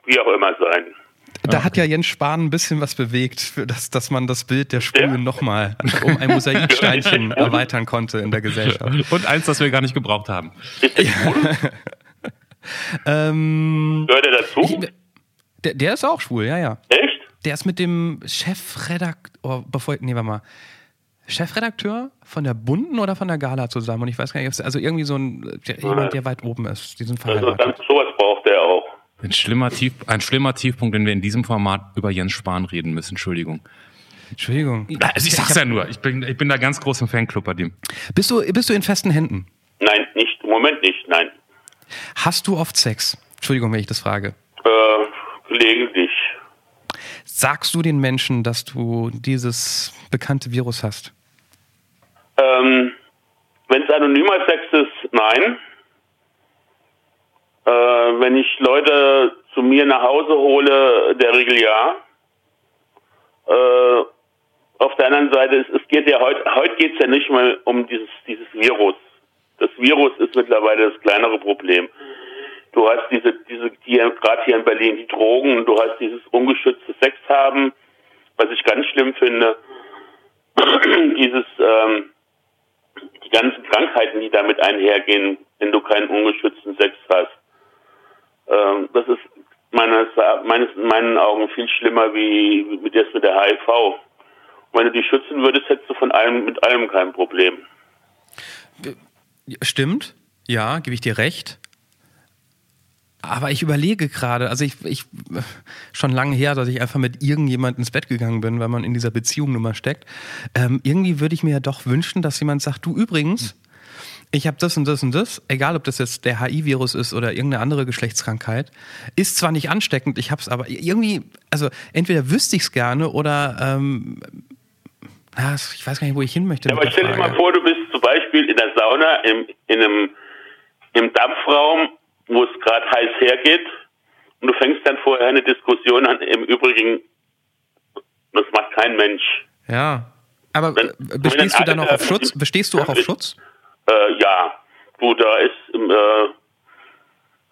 wie auch immer sein. Da hat ja Jens Spahn ein bisschen was bewegt, für das, dass man das Bild der Schwulen Ja. nochmal um ein Mosaiksteinchen erweitern konnte in der Gesellschaft. Und eins, das wir gar nicht gebraucht haben. Ist das schwul? Ähm, Gehört er dazu? ich, der, der ist auch schwul, ja, ja. Echt? Der ist mit dem Chefredakteur, oh, bevor, nee, warte mal. Chefredakteur von der Bunten oder von der Gala zusammen? Und ich weiß gar nicht, ob es- also irgendwie so ein, der, jemand, der weit oben ist. Die sind Also verheiratet. dann, sowas braucht auch. Ein schlimmer, Tief, ein schlimmer Tiefpunkt, wenn wir in diesem Format über Jens Spahn reden müssen. Entschuldigung. Entschuldigung. Also ich sag's ja nur, ich bin, ich bin da ganz groß im Fanclub bei dem. Bist du, bist du in festen Händen? Nein, nicht, im Moment nicht, nein. Hast du oft Sex? Entschuldigung, wenn ich das frage. Äh, gelegentlich. Sagst du den Menschen, dass du dieses bekannte Virus hast? Ähm, wenn es anonymer Sex ist, nein. Äh, wenn ich Leute zu mir nach Hause hole, der Regel ja. Äh, auf der anderen Seite, es, es geht ja heute, heute geht es ja nicht mal um dieses, dieses Virus. Das Virus ist mittlerweile das kleinere Problem. Du hast diese, diese, die gerade hier in Berlin, die Drogen, du hast dieses ungeschützte Sex haben, was ich ganz schlimm finde. dieses, ähm, die ganzen Krankheiten, die damit einhergehen, wenn du keinen ungeschützten Sex hast. Ähm, das ist meines, meines, in meinen Augen viel schlimmer wie, mit, das mit der HIV. Und wenn du die schützen würdest, hättest du von allem, mit allem kein Problem. Stimmt, ja, gebe ich dir recht. Aber ich überlege gerade, also ich, ich schon lange her, dass ich einfach mit irgendjemand ins Bett gegangen bin, weil man in dieser Beziehung nun mal steckt. Ähm, irgendwie würde ich mir ja doch wünschen, dass jemand sagt, du übrigens, ich habe das und das und das, egal ob das jetzt der HIV-Virus ist oder irgendeine andere Geschlechtskrankheit, ist zwar nicht ansteckend, ich habe es aber irgendwie, also entweder wüsste ich es gerne oder ähm, ich weiß gar nicht, wo ich hin möchte. Ja, aber stell dir mal vor, du bist zum Beispiel in der Sauna im, in einem, im Dampfraum wo es gerade heiß hergeht und du fängst dann vorher eine Diskussion an. Im Übrigen, das macht kein Mensch. Ja. Aber äh, bestehst du dann auch auf Schutz? Bestehst du auch auf Schutz? Äh, ja, du, da ist, ähm, äh,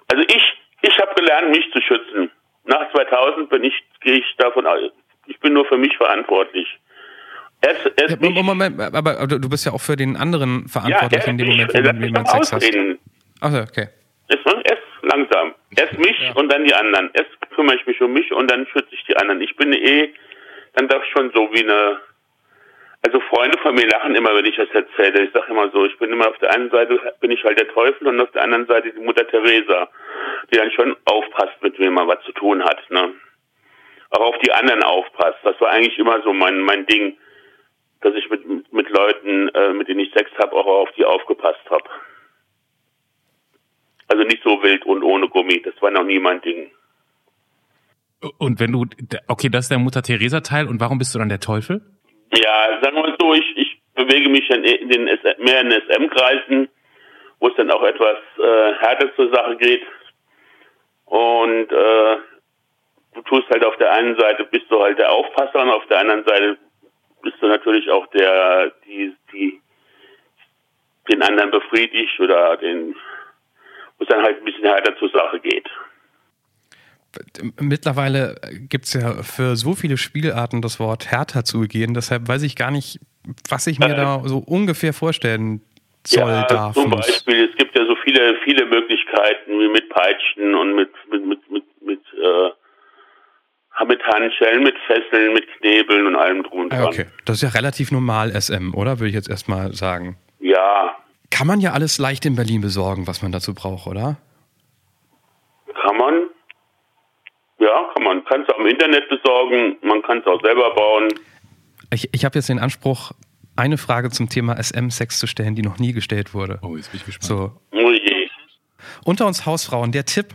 also ich, ich habe gelernt, mich zu schützen. Nach 2000 bin ich, gehe ich davon aus, ich bin nur für mich verantwortlich. Erst, erst Ja, Moment, aber, aber du bist ja auch für den anderen verantwortlich erst in dem Moment, mich jemand Sex hast. ausreden. Achso, okay. Erst, erst langsam. Erst mich und dann die anderen. Erst kümmere ich mich um mich und dann schütze ich die anderen. Ich bin eh, dann doch schon so wie eine, also Freunde von mir lachen immer, wenn ich das erzähle. Ich sage immer so, ich bin immer auf der einen Seite bin ich halt der Teufel und auf der anderen Seite die Mutter Teresa, die dann schon aufpasst, mit wem man was zu tun hat. Ne? Auch auf die anderen aufpasst. Das war eigentlich immer so mein mein Ding, dass ich mit mit Leuten, äh, mit denen ich Sex habe, auch auf die aufgepasst habe. Also nicht so wild und ohne Gummi. Das war noch nie mein Ding. Und wenn du, okay, das ist der Mutter Teresa Teil und warum bist du dann der Teufel? Ja, sagen wir mal so, ich, ich bewege mich in, den SM, mehr in SM-Kreisen, wo es dann auch etwas äh, härter zur Sache geht. Und äh, du tust halt auf der einen Seite bist du halt der Aufpasser und auf der anderen Seite bist du natürlich auch der, die, die den anderen befriedigt oder den, wo es dann halt ein bisschen härter zur Sache geht. Mittlerweile gibt's ja für so viele Spielarten das Wort härter zugehen, deshalb weiß ich gar nicht, was ich mir Äh. da so ungefähr vorstellen soll, ja, darf, zum muss. Beispiel, es gibt ja so viele, viele Möglichkeiten wie mit Peitschen und mit mit mit mit mit, äh, mit Handschellen, mit Fesseln, mit Knebeln und allem drum und Ah, dran. okay, das ist ja relativ normal SM, oder? Würde ich jetzt erstmal sagen. Ja, Kann man ja alles leicht in Berlin besorgen, was man dazu braucht, oder? kann man. Ja, kann man. Kann es auch im Internet besorgen, man kann es auch selber bauen. Ich, ich habe jetzt den Anspruch, eine Frage zum Thema SM-Sex zu stellen, die noch nie gestellt wurde. Oh, jetzt bin ich gespannt. So, Oh je. unter uns Hausfrauen, der Tipp.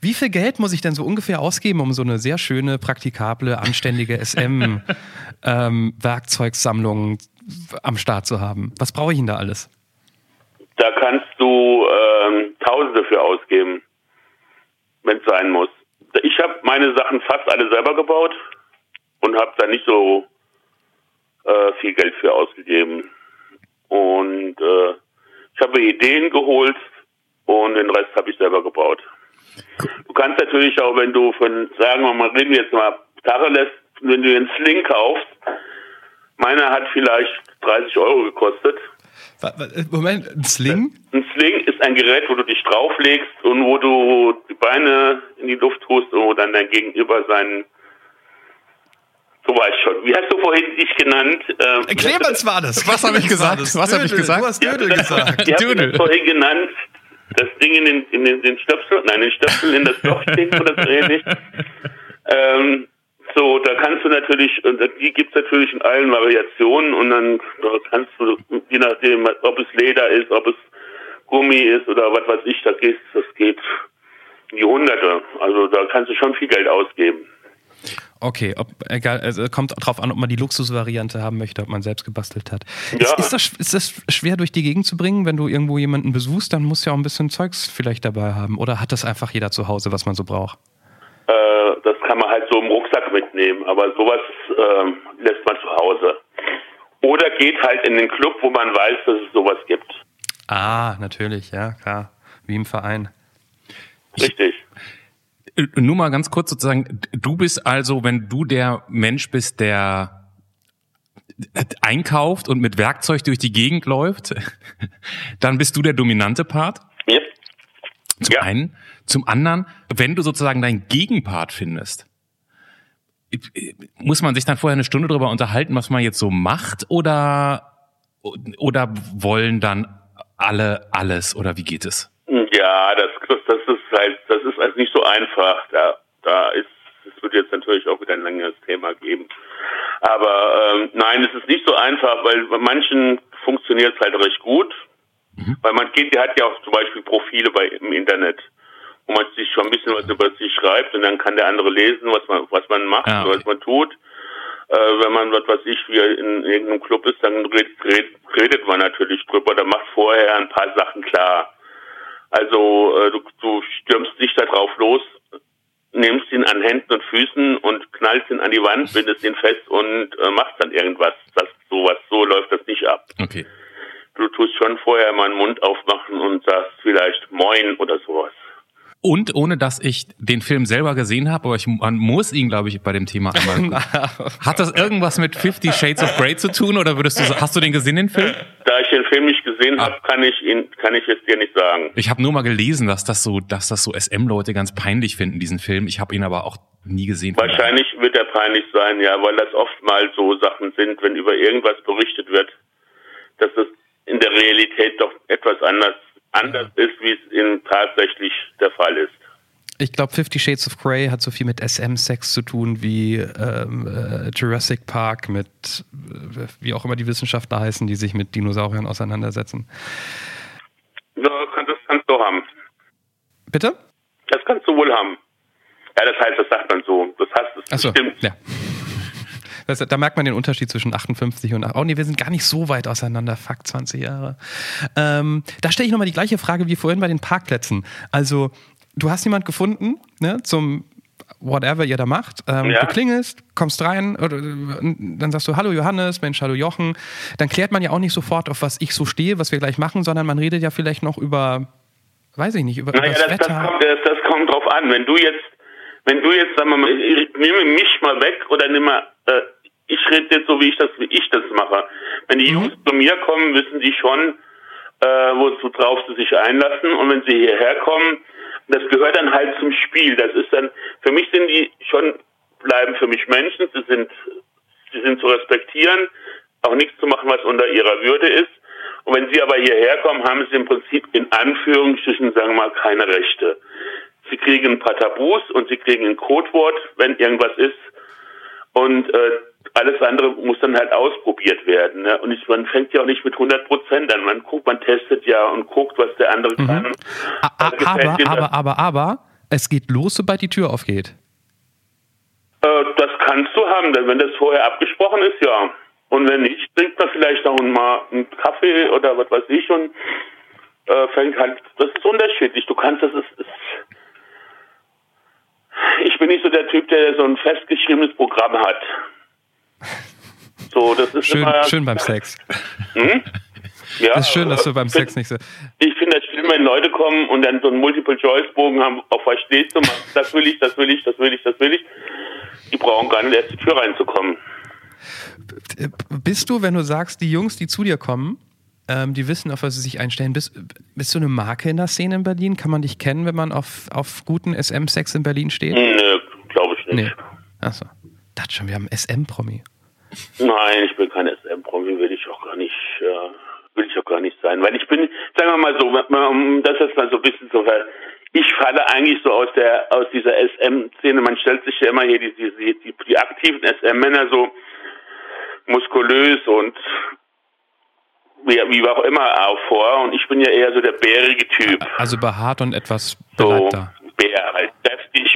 Wie viel Geld muss ich denn so ungefähr ausgeben, um so eine sehr schöne, praktikable, anständige SM-Werkzeugsammlung am Start zu haben? Was brauche ich denn da alles? Da kannst du ähm, Tausende für ausgeben, wenn es sein muss. Ich habe meine Sachen fast alle selber gebaut und habe da nicht so äh, viel Geld für ausgegeben. Und äh, ich habe Ideen geholt und den Rest habe ich selber gebaut. Du kannst natürlich auch, wenn du von, sagen wir mal, reden wir jetzt mal Tacheles, wenn du einen Sling kaufst, meiner hat vielleicht 30 Euro gekostet. Moment, ein Sling? Ein Sling ist ein Gerät, wo du dich drauflegst und wo du die Beine in die Luft tust und wo dann dein Gegenüber seinen Du weißt schon. Wie hast du vorhin dich genannt? Ähm, Clemens war das. Was hab ich gesagt? Was hab ich Dödel. gesagt? Du hast Dödel gesagt. Dödel. das vorhin genannt, das Ding in den, in den, den Stöpsel, nein, den Stöpsel in das Loch oder so ähnlich. Ähm, so, da kannst du natürlich, und die gibt's natürlich in allen Variationen und dann da kannst du, je nachdem, ob es Leder ist, ob es Gummi ist oder was weiß ich, da geht, das geht in die Hunderte. Also da kannst du schon viel Geld ausgeben. Okay, ob, egal, also kommt drauf an, ob man die Luxusvariante haben möchte, ob man selbst gebastelt hat. Ja. Ist, ist, das, ist das schwer durch die Gegend zu bringen, wenn du irgendwo jemanden besuchst, dann musst du ja auch ein bisschen Zeugs vielleicht dabei haben. Oder hat das einfach jeder zu Hause, was man so braucht? Äh, kann man halt so im Rucksack mitnehmen, aber sowas ähm, lässt man zu Hause. Oder geht halt in den Club, wo man weiß, dass es sowas gibt. Ah, natürlich, ja, klar. Wie im Verein. Richtig. Äh, Nur mal ganz kurz sozusagen, du bist also, wenn du der Mensch bist, der einkauft und mit Werkzeug durch die Gegend läuft, dann bist du der dominante Part. Zum Ja. einen. Zum anderen, wenn du sozusagen deinen Gegenpart findest, muss man sich dann vorher eine Stunde darüber unterhalten, was man jetzt so macht oder, oder wollen dann alle alles oder wie geht es? Ja, das, das, das ist halt, das ist halt nicht so einfach. Da, da ist, es wird jetzt natürlich auch wieder ein längeres Thema geben. Aber ähm, nein, es ist nicht so einfach, weil bei manchen funktioniert es halt recht gut. Weil man geht, der hat ja auch zum Beispiel Profile bei im Internet, wo man sich schon ein bisschen was über sich schreibt und dann kann der andere lesen, was man, was man macht, Ah, okay. was man tut. Äh, wenn man, was weiß ich, wie in irgendeinem Club ist, dann redet, redet, redet man natürlich drüber, dann macht vorher ein paar Sachen klar. Also äh, du, du stürmst nicht da drauf los, nimmst ihn an Händen und Füßen und knallst ihn an die Wand, bindest ihn fest und äh, machst dann irgendwas. Das sowas, so läuft das nicht ab. Okay. Du tust schon vorher mal den Mund aufmachen und sagst vielleicht Moin oder sowas. Und ohne dass ich den Film selber gesehen habe, aber ich, man muss ihn, glaube ich, bei dem Thema einmal gucken. Hat das irgendwas mit Fifty Shades of Grey zu tun oder würdest du hast du den gesehen, den Film? Da ich den Film nicht gesehen Ah. habe, kann ich ihn, kann ich es dir nicht sagen. Ich habe nur mal gelesen, dass das so, dass das so SM-Leute ganz peinlich finden, diesen Film. Ich habe ihn aber auch nie gesehen. Wahrscheinlich wird er peinlich sein, ja, weil das oft mal so Sachen sind, wenn über irgendwas berichtet wird, dass es in der Realität doch etwas anders, anders ist, wie es in tatsächlich der Fall ist. Ich glaube, Fifty Shades of Grey hat so viel mit SM-Sex zu tun wie ähm, äh, Jurassic Park mit, äh, wie auch immer die Wissenschaftler heißen, die sich mit Dinosauriern auseinandersetzen. Ja, das kannst du haben. Bitte? Das kannst du wohl haben. Ja, das heißt, das sagt man so. Das heißt, es Achso, stimmt. ja. Das, da merkt man den Unterschied zwischen 58 und 8. Oh nee, wir sind gar nicht so weit auseinander. Fuck, 20 Jahre. Ähm, da stelle ich nochmal die gleiche Frage wie vorhin bei den Parkplätzen. Also, du hast jemand gefunden, ne, zum whatever ihr da macht. Ähm, Ja. Du klingelst, kommst rein, oder, äh, dann sagst du, hallo Johannes, Mensch, hallo Jochen. Dann klärt man ja auch nicht sofort, auf was ich so stehe, was wir gleich machen, sondern man redet ja vielleicht noch über, weiß ich nicht, über, Naja, über das, das das, Wetter. kommt, das, das kommt drauf an. Wenn du jetzt, wenn du jetzt, sagen wir mal, ich nehme mich mal weg oder nimm mal, äh, ich rede jetzt so, wie ich das, wie ich das mache. Wenn die Jungs zu mir kommen, wissen die schon, äh, worauf sie sich einlassen. Und wenn sie hierher kommen, das gehört dann halt zum Spiel. Das ist dann, für mich sind die schon, bleiben für mich Menschen. Sie sind, sie sind zu respektieren, auch nichts zu machen, was unter ihrer Würde ist. Und wenn sie aber hierher kommen, haben sie im Prinzip in Anführungsstrichen, sagen wir mal, keine Rechte. Sie kriegen ein paar Tabus und sie kriegen ein Codewort, wenn irgendwas ist. Und äh, alles andere muss dann halt ausprobiert werden. Ne? Und ich, man fängt ja auch nicht mit 100 Prozent an. Man guckt, man testet ja und guckt, was der andere kann. A- a- Gefällt Aber, das? aber, aber, aber, es geht los, sobald die Tür aufgeht. Äh, das kannst du haben, denn wenn das vorher abgesprochen ist, ja. Und wenn nicht, trinkt man vielleicht noch mal einen Kaffee oder was weiß ich und äh, fängt halt, das ist unterschiedlich. Du kannst, das ist, ist ich bin nicht so der Typ, der so ein festgeschriebenes Programm hat. So, das ist Schön, immer, schön beim Sex. Ja, ist schön, dass du beim Sex find- nicht so. Ich finde das schlimm, wenn Leute kommen und dann so einen Multiple-Choice-Bogen haben, auf was stehst du, das will ich, das will ich, das will ich, das will ich. Die brauchen gar nicht erst die Tür reinzukommen. Bist du, wenn du sagst, die Jungs, die zu dir kommen, ähm, die wissen, auf was sie sich einstellen, bist, bist du eine Marke in der Szene in Berlin? Kann man dich kennen, wenn man auf, auf guten SM-Sex in Berlin steht? Nö, glaube ich nicht. Nee. Achso. Das schon, wir haben SM-Promi. Nein, ich bin kein SM-Promi, will ich auch gar nicht, äh, will ich auch gar nicht sein. Weil ich bin, sagen wir mal so, um das jetzt mal so ein bisschen so, weil ich falle eigentlich so aus der, aus dieser SM-Szene. Man stellt sich ja immer hier die, die, die, die aktiven SM-Männer so muskulös und wie, wie auch immer auch vor. Und ich bin ja eher so der bärige Typ. Also behaart und etwas So, beleibter. Bär, halt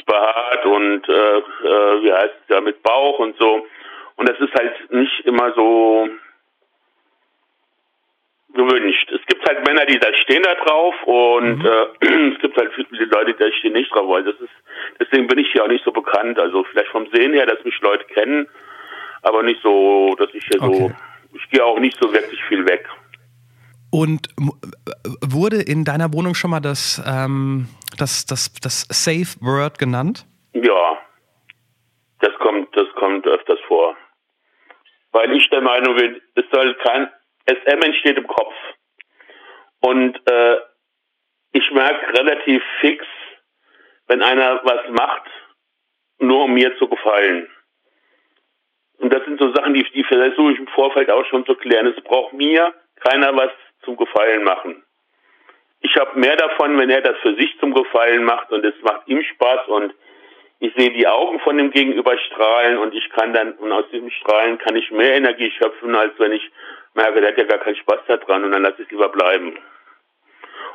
behaart und, äh, äh, wie heißt es ja, mit Bauch und so. Und das ist halt nicht immer so gewünscht. Es gibt halt Männer, die da stehen da drauf und äh, es gibt halt viele Leute, die da stehen nicht drauf. Weil das ist, deswegen bin ich hier auch nicht so bekannt. Also vielleicht vom Sehen her, dass mich Leute kennen, aber nicht so, dass ich hier Okay. so, ich gehe auch nicht so wirklich viel weg. Und m- wurde in deiner Wohnung schon mal das, ähm, das, das, das Safe Word genannt? Ja, das kommt, das kommt öfters vor. Weil ich der Meinung bin, es soll kein, SM entsteht im Kopf. Und äh, ich merke relativ fix, wenn einer was macht, nur um mir zu gefallen. Und das sind so Sachen, die, die versuche ich im Vorfeld auch schon zu klären. Es braucht mir keiner was zum Gefallen machen. Ich habe mehr davon, wenn er das für sich zum Gefallen macht und es macht ihm Spaß und ich sehe die Augen von dem Gegenüber strahlen und ich kann dann, und aus diesem Strahlen kann ich mehr Energie schöpfen, als wenn ich merke, der hat ja gar keinen Spaß daran und dann lasse ich es lieber bleiben.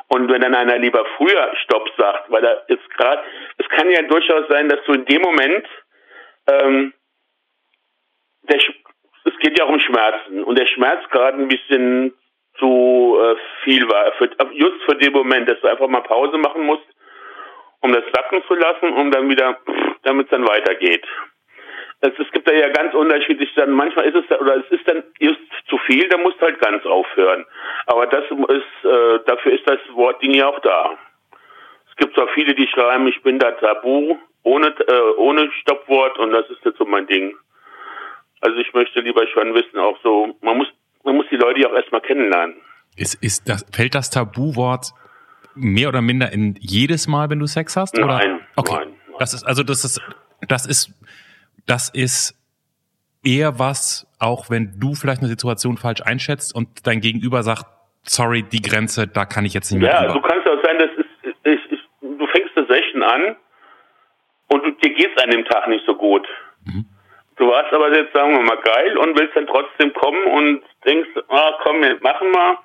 Und wenn dann einer lieber früher Stopp sagt, weil er ist gerade, es kann ja durchaus sein, dass du in dem Moment, ähm, der, es geht ja auch um Schmerzen und der Schmerz gerade ein bisschen zu äh, viel war. Für, just für den Moment, dass du einfach mal Pause machen musst, um das sacken zu lassen, um dann wieder, damit es dann weitergeht. Es, es gibt da ja ganz unterschiedlich, dann manchmal ist es da, oder es ist dann just zu viel, dann musst du halt ganz aufhören. Aber das ist, äh, dafür ist das Wortding ja auch da. Es gibt zwar viele, die schreiben, ich bin da tabu, ohne, äh, ohne Stoppwort und das ist jetzt so mein Ding. Also ich möchte lieber schon wissen, auch so, man muss, man muss die Leute ja auch erstmal kennenlernen. Ist, ist das, fällt das Tabuwort mehr oder minder in jedes Mal, wenn du Sex hast? Oder? Nein, Okay. nein, nein. Das ist, also das ist, das ist, das ist eher was, auch wenn du vielleicht eine Situation falsch einschätzt und dein Gegenüber sagt, sorry, die Grenze, da kann ich jetzt nicht mehr Ja, drüber. du kannst auch sein, dass ist, ich, ich, du fängst das Session an und du, dir geht's an dem Tag nicht so gut. Mhm. Du warst aber jetzt, sagen wir mal, geil und willst dann trotzdem kommen und denkst, ah, komm, wir machen mal.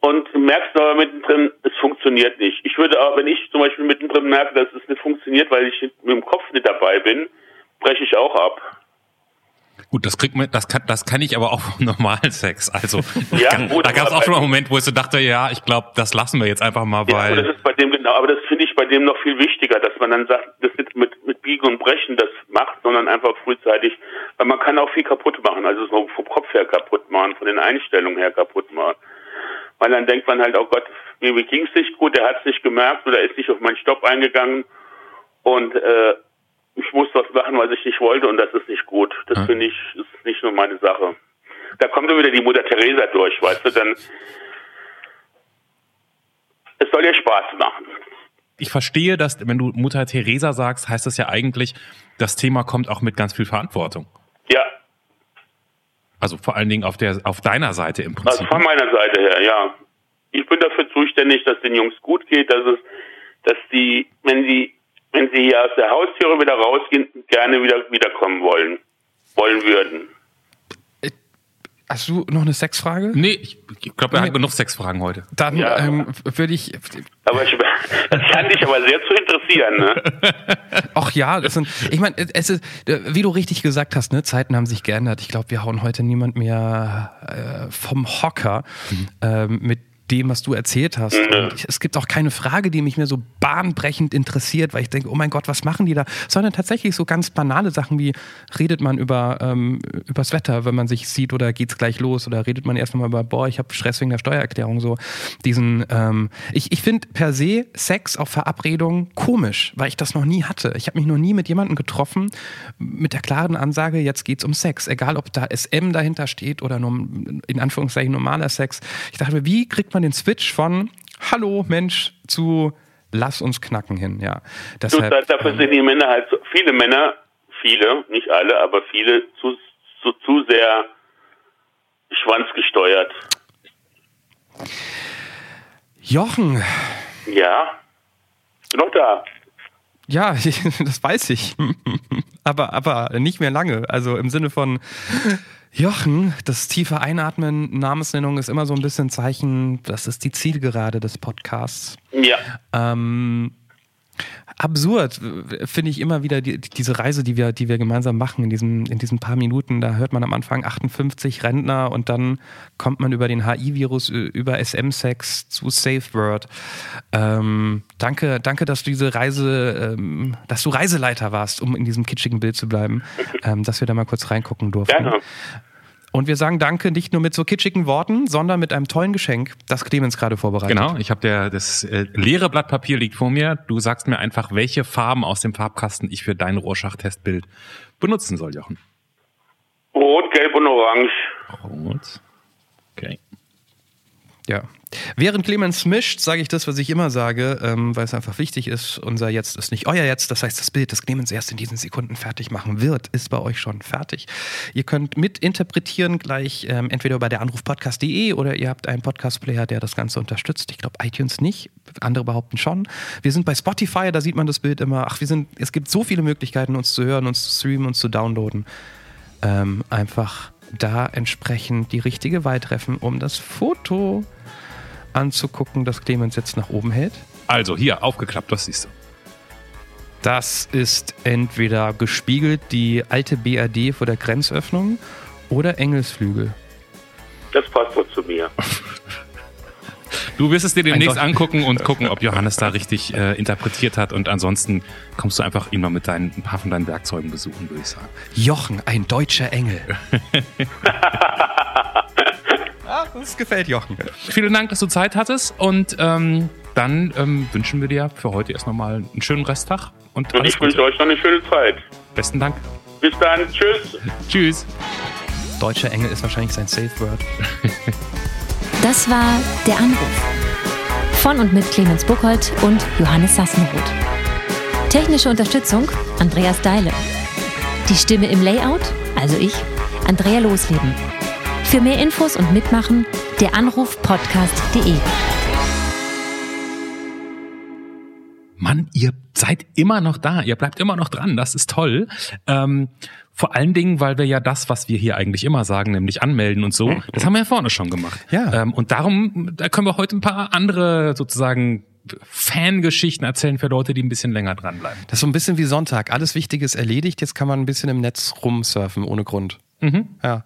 Und merkst aber mittendrin, es funktioniert nicht. Ich würde auch, wenn ich zum Beispiel mittendrin merke, dass es nicht funktioniert, weil ich mit dem Kopf nicht dabei bin, breche ich auch ab. Gut, das kriegt man, das kann, das kann ich aber auch vom normalen Sex. Also Ja, kann, gut, da gab es auch schon mal einen Moment, wo ich so dachte, ja, ich glaube, das lassen wir jetzt einfach mal, Ja, weil das ist bei dem genau, aber das finde ich bei dem noch viel wichtiger, dass man dann sagt, das nicht mit, mit Biegen und Brechen das macht, sondern einfach frühzeitig, weil man kann auch viel kaputt machen, also so vom Kopf her kaputt machen, von den Einstellungen her kaputt machen. Weil dann denkt man halt, oh Gott, mir ging es nicht gut, der hat es nicht gemerkt oder ist nicht auf meinen Stopp eingegangen und äh, ich muss was machen, was ich nicht wollte und das ist nicht gut. Das Hm. finde ich, ist nicht nur meine Sache. Da kommt dann wieder die Mutter Teresa durch, weißt du, dann es soll ja Spaß machen. ich verstehe, dass wenn du Mutter Teresa sagst, heißt das ja eigentlich, das Thema kommt auch mit ganz viel Verantwortung. Ja, Also vor allen Dingen auf der auf deiner Seite im also Prinzip. von meiner Seite her, ja. Ich bin dafür zuständig, dass den Jungs gut geht, dass es, dass die, wenn sie, wenn sie hier aus der Haustüre wieder rausgehen, gerne wieder wiederkommen wollen, wollen würden. Hast du noch eine Sexfrage? Nee, ich, glaube, wir haben genug Sexfragen heute. Dann Ja. ähm, würde ich. Aber ich, das scheint dich aber sehr zu interessieren, ne? Ach ja, das sind. Ich meine, es ist, wie du richtig gesagt hast, ne, Zeiten haben sich geändert. Ich glaube, wir hauen heute niemand mehr äh, vom Hocker ähm, mit dem, was du erzählt hast. Und ich, es gibt auch keine Frage, die mich mehr so bahnbrechend interessiert, weil ich denke, oh mein Gott, was machen die da? Sondern tatsächlich so ganz banale Sachen wie, redet man über ähm, übers Wetter, wenn man sich sieht oder geht's gleich los oder redet man erst mal über, boah, ich habe Stress wegen der Steuererklärung so. Diesen, ähm, ich, ich finde per se Sex auf Verabredung komisch, weil ich das noch nie hatte. Ich habe mich noch nie mit jemandem getroffen mit der klaren Ansage, jetzt geht's um Sex. Egal, ob da SM dahinter steht oder nur, in Anführungszeichen normaler Sex. Ich dachte mir, wie kriegt man den Switch von Hallo Mensch zu Lass uns knacken hin, ja. Du, Deshalb, da- dafür sind die Männer halt, so, viele Männer, viele, nicht alle, aber viele zu, zu, zu sehr schwanzgesteuert. Jochen, Ja, bin noch da. Ja, das weiß ich. aber, aber nicht mehr lange. Also im Sinne von Jochen, das tiefe Einatmen, Namensnennung ist immer so ein bisschen Zeichen, das ist die Zielgerade des Podcasts. Ja. Ähm, absurd finde ich immer wieder die, diese Reise, die wir, die wir gemeinsam machen in diesen, in diesen paar Minuten. Da hört man am Anfang 58 Rentner und dann kommt man über den HI-Virus, über SM-Sex zu Safe Word. Ähm, danke, danke, dass du diese Reise, ähm, dass du Reiseleiter warst, um in diesem kitschigen Bild zu bleiben, ähm, dass wir da mal kurz reingucken durften. Gerne. Und wir sagen Danke nicht nur mit so kitschigen Worten, sondern mit einem tollen Geschenk, das Clemens gerade vorbereitet. Genau, ich habe der das äh, leere Blatt Papier liegt vor mir. Du sagst mir einfach, welche Farben aus dem Farbkasten ich für dein Rorschach-Testbild benutzen soll, Jochen. Rot, Gelb und Orange. Rot. Okay. Ja. Während Clemens mischt, sage ich das, was ich immer sage, ähm, weil es einfach wichtig ist. Unser Jetzt ist nicht euer Jetzt. Das heißt, das Bild, das Clemens erst in diesen Sekunden fertig machen wird, ist bei euch schon fertig. Ihr könnt mitinterpretieren gleich ähm, entweder bei der Anrufpodcast.de oder ihr habt einen Podcast-Player, der das Ganze unterstützt. Ich glaube, iTunes nicht. Andere behaupten schon. Wir sind bei Spotify, da sieht man das Bild immer. Ach, wir sind, es gibt so viele Möglichkeiten, uns zu hören, uns zu streamen, uns zu downloaden. Ähm, einfach da entsprechend die richtige Wahl treffen, um das Foto anzugucken, das Clemens jetzt nach oben hält. Also hier aufgeklappt, das siehst du. Das ist entweder gespiegelt die alte BRD vor der Grenzöffnung oder Engelsflügel. Das passt doch zu mir. Du wirst es dir demnächst angucken und gucken, ob Johannes da richtig äh, interpretiert hat. Und ansonsten kommst du einfach ihn mal mit deinen, ein paar von deinen Werkzeugen besuchen, würde ich sagen. Jochen, ein deutscher Engel. Das gefällt Jochen. Vielen Dank, dass du Zeit hattest. Und ähm, dann ähm, wünschen wir dir für heute erst nochmal einen schönen Resttag. Und Und ich wünsche euch noch eine schöne Zeit. Besten Dank. Bis dann. Tschüss. Tschüss. Deutscher Engel ist wahrscheinlich sein Safe Word. Das war Der Anruf. Von und mit Clemens Buchholz und Johannes Sassenroth. Technische Unterstützung Andreas Deile. Die Stimme im Layout, also ich, Andrea Losleben. Für mehr Infos und Mitmachen der Anrufpodcast.de. Mann, ihr seid immer noch da, ihr bleibt immer noch dran, das ist toll. Ähm, vor allen Dingen, weil wir ja das, was wir hier eigentlich immer sagen, nämlich anmelden und so, das haben wir ja vorne schon gemacht. Ja. Ähm, und darum, da können wir heute ein paar andere sozusagen Fangeschichten erzählen für Leute, die ein bisschen länger dranbleiben. Das ist so ein bisschen wie Sonntag. Alles Wichtige ist erledigt. Jetzt kann man ein bisschen im Netz rumsurfen ohne Grund. Ja.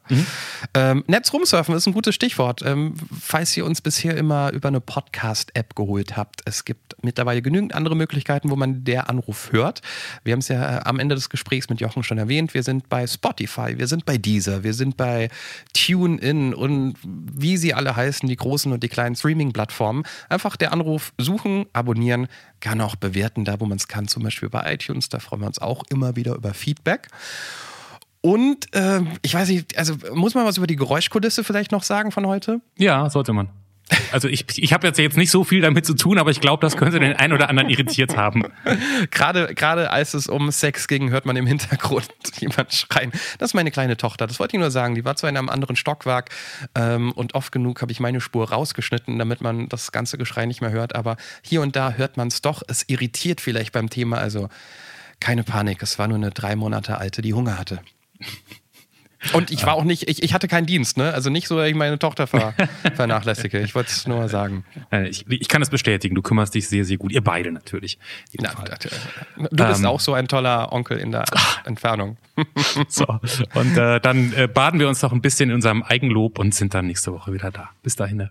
Ähm, Netz rumsurfen ist ein gutes Stichwort. Ähm, falls ihr uns bisher immer über eine Podcast-App geholt habt, es gibt mittlerweile genügend andere Möglichkeiten, wo man der Anruf hört. Wir haben es ja äh, am Ende des Gesprächs mit Jochen schon erwähnt. Wir sind bei Spotify, wir sind bei Deezer, wir sind bei TuneIn und wie sie alle heißen, die großen und die kleinen Streaming-Plattformen. Einfach der Anruf suchen, abonnieren, gerne auch bewerten, da wo man es kann, zum Beispiel bei iTunes. Da freuen wir uns auch immer wieder über Feedback. Und ähm, ich weiß nicht, also muss man was über die Geräuschkulisse vielleicht noch sagen von heute? Ja, sollte man. Also ich, ich habe jetzt jetzt nicht so viel damit zu tun, aber ich glaube, das könnte den einen oder anderen irritiert haben. Gerade, gerade als es um Sex ging, hört man im Hintergrund jemand schreien. Das ist meine kleine Tochter. Das wollte ich nur sagen. Die war zwar in einem anderen Stockwerk ähm, und oft genug habe ich meine Spur rausgeschnitten, damit man das ganze Geschrei nicht mehr hört. Aber hier und da hört man es doch. Es irritiert vielleicht beim Thema. Also keine Panik. Es war nur eine drei Monate alte, die Hunger hatte. Und ich war auch nicht, ich, ich hatte keinen Dienst, ne? Also nicht so, dass ich meine Tochter ver, vernachlässige. Ich wollte es nur sagen. Äh, Ich, ich kann es bestätigen, du kümmerst dich sehr, sehr gut. Ihr beide natürlich. Na, du bist Ähm. auch so ein toller Onkel in der Entfernung. So. Und äh, dann äh, baden wir uns noch ein bisschen in unserem Eigenlob und sind dann nächste Woche wieder da. Bis dahin. ne?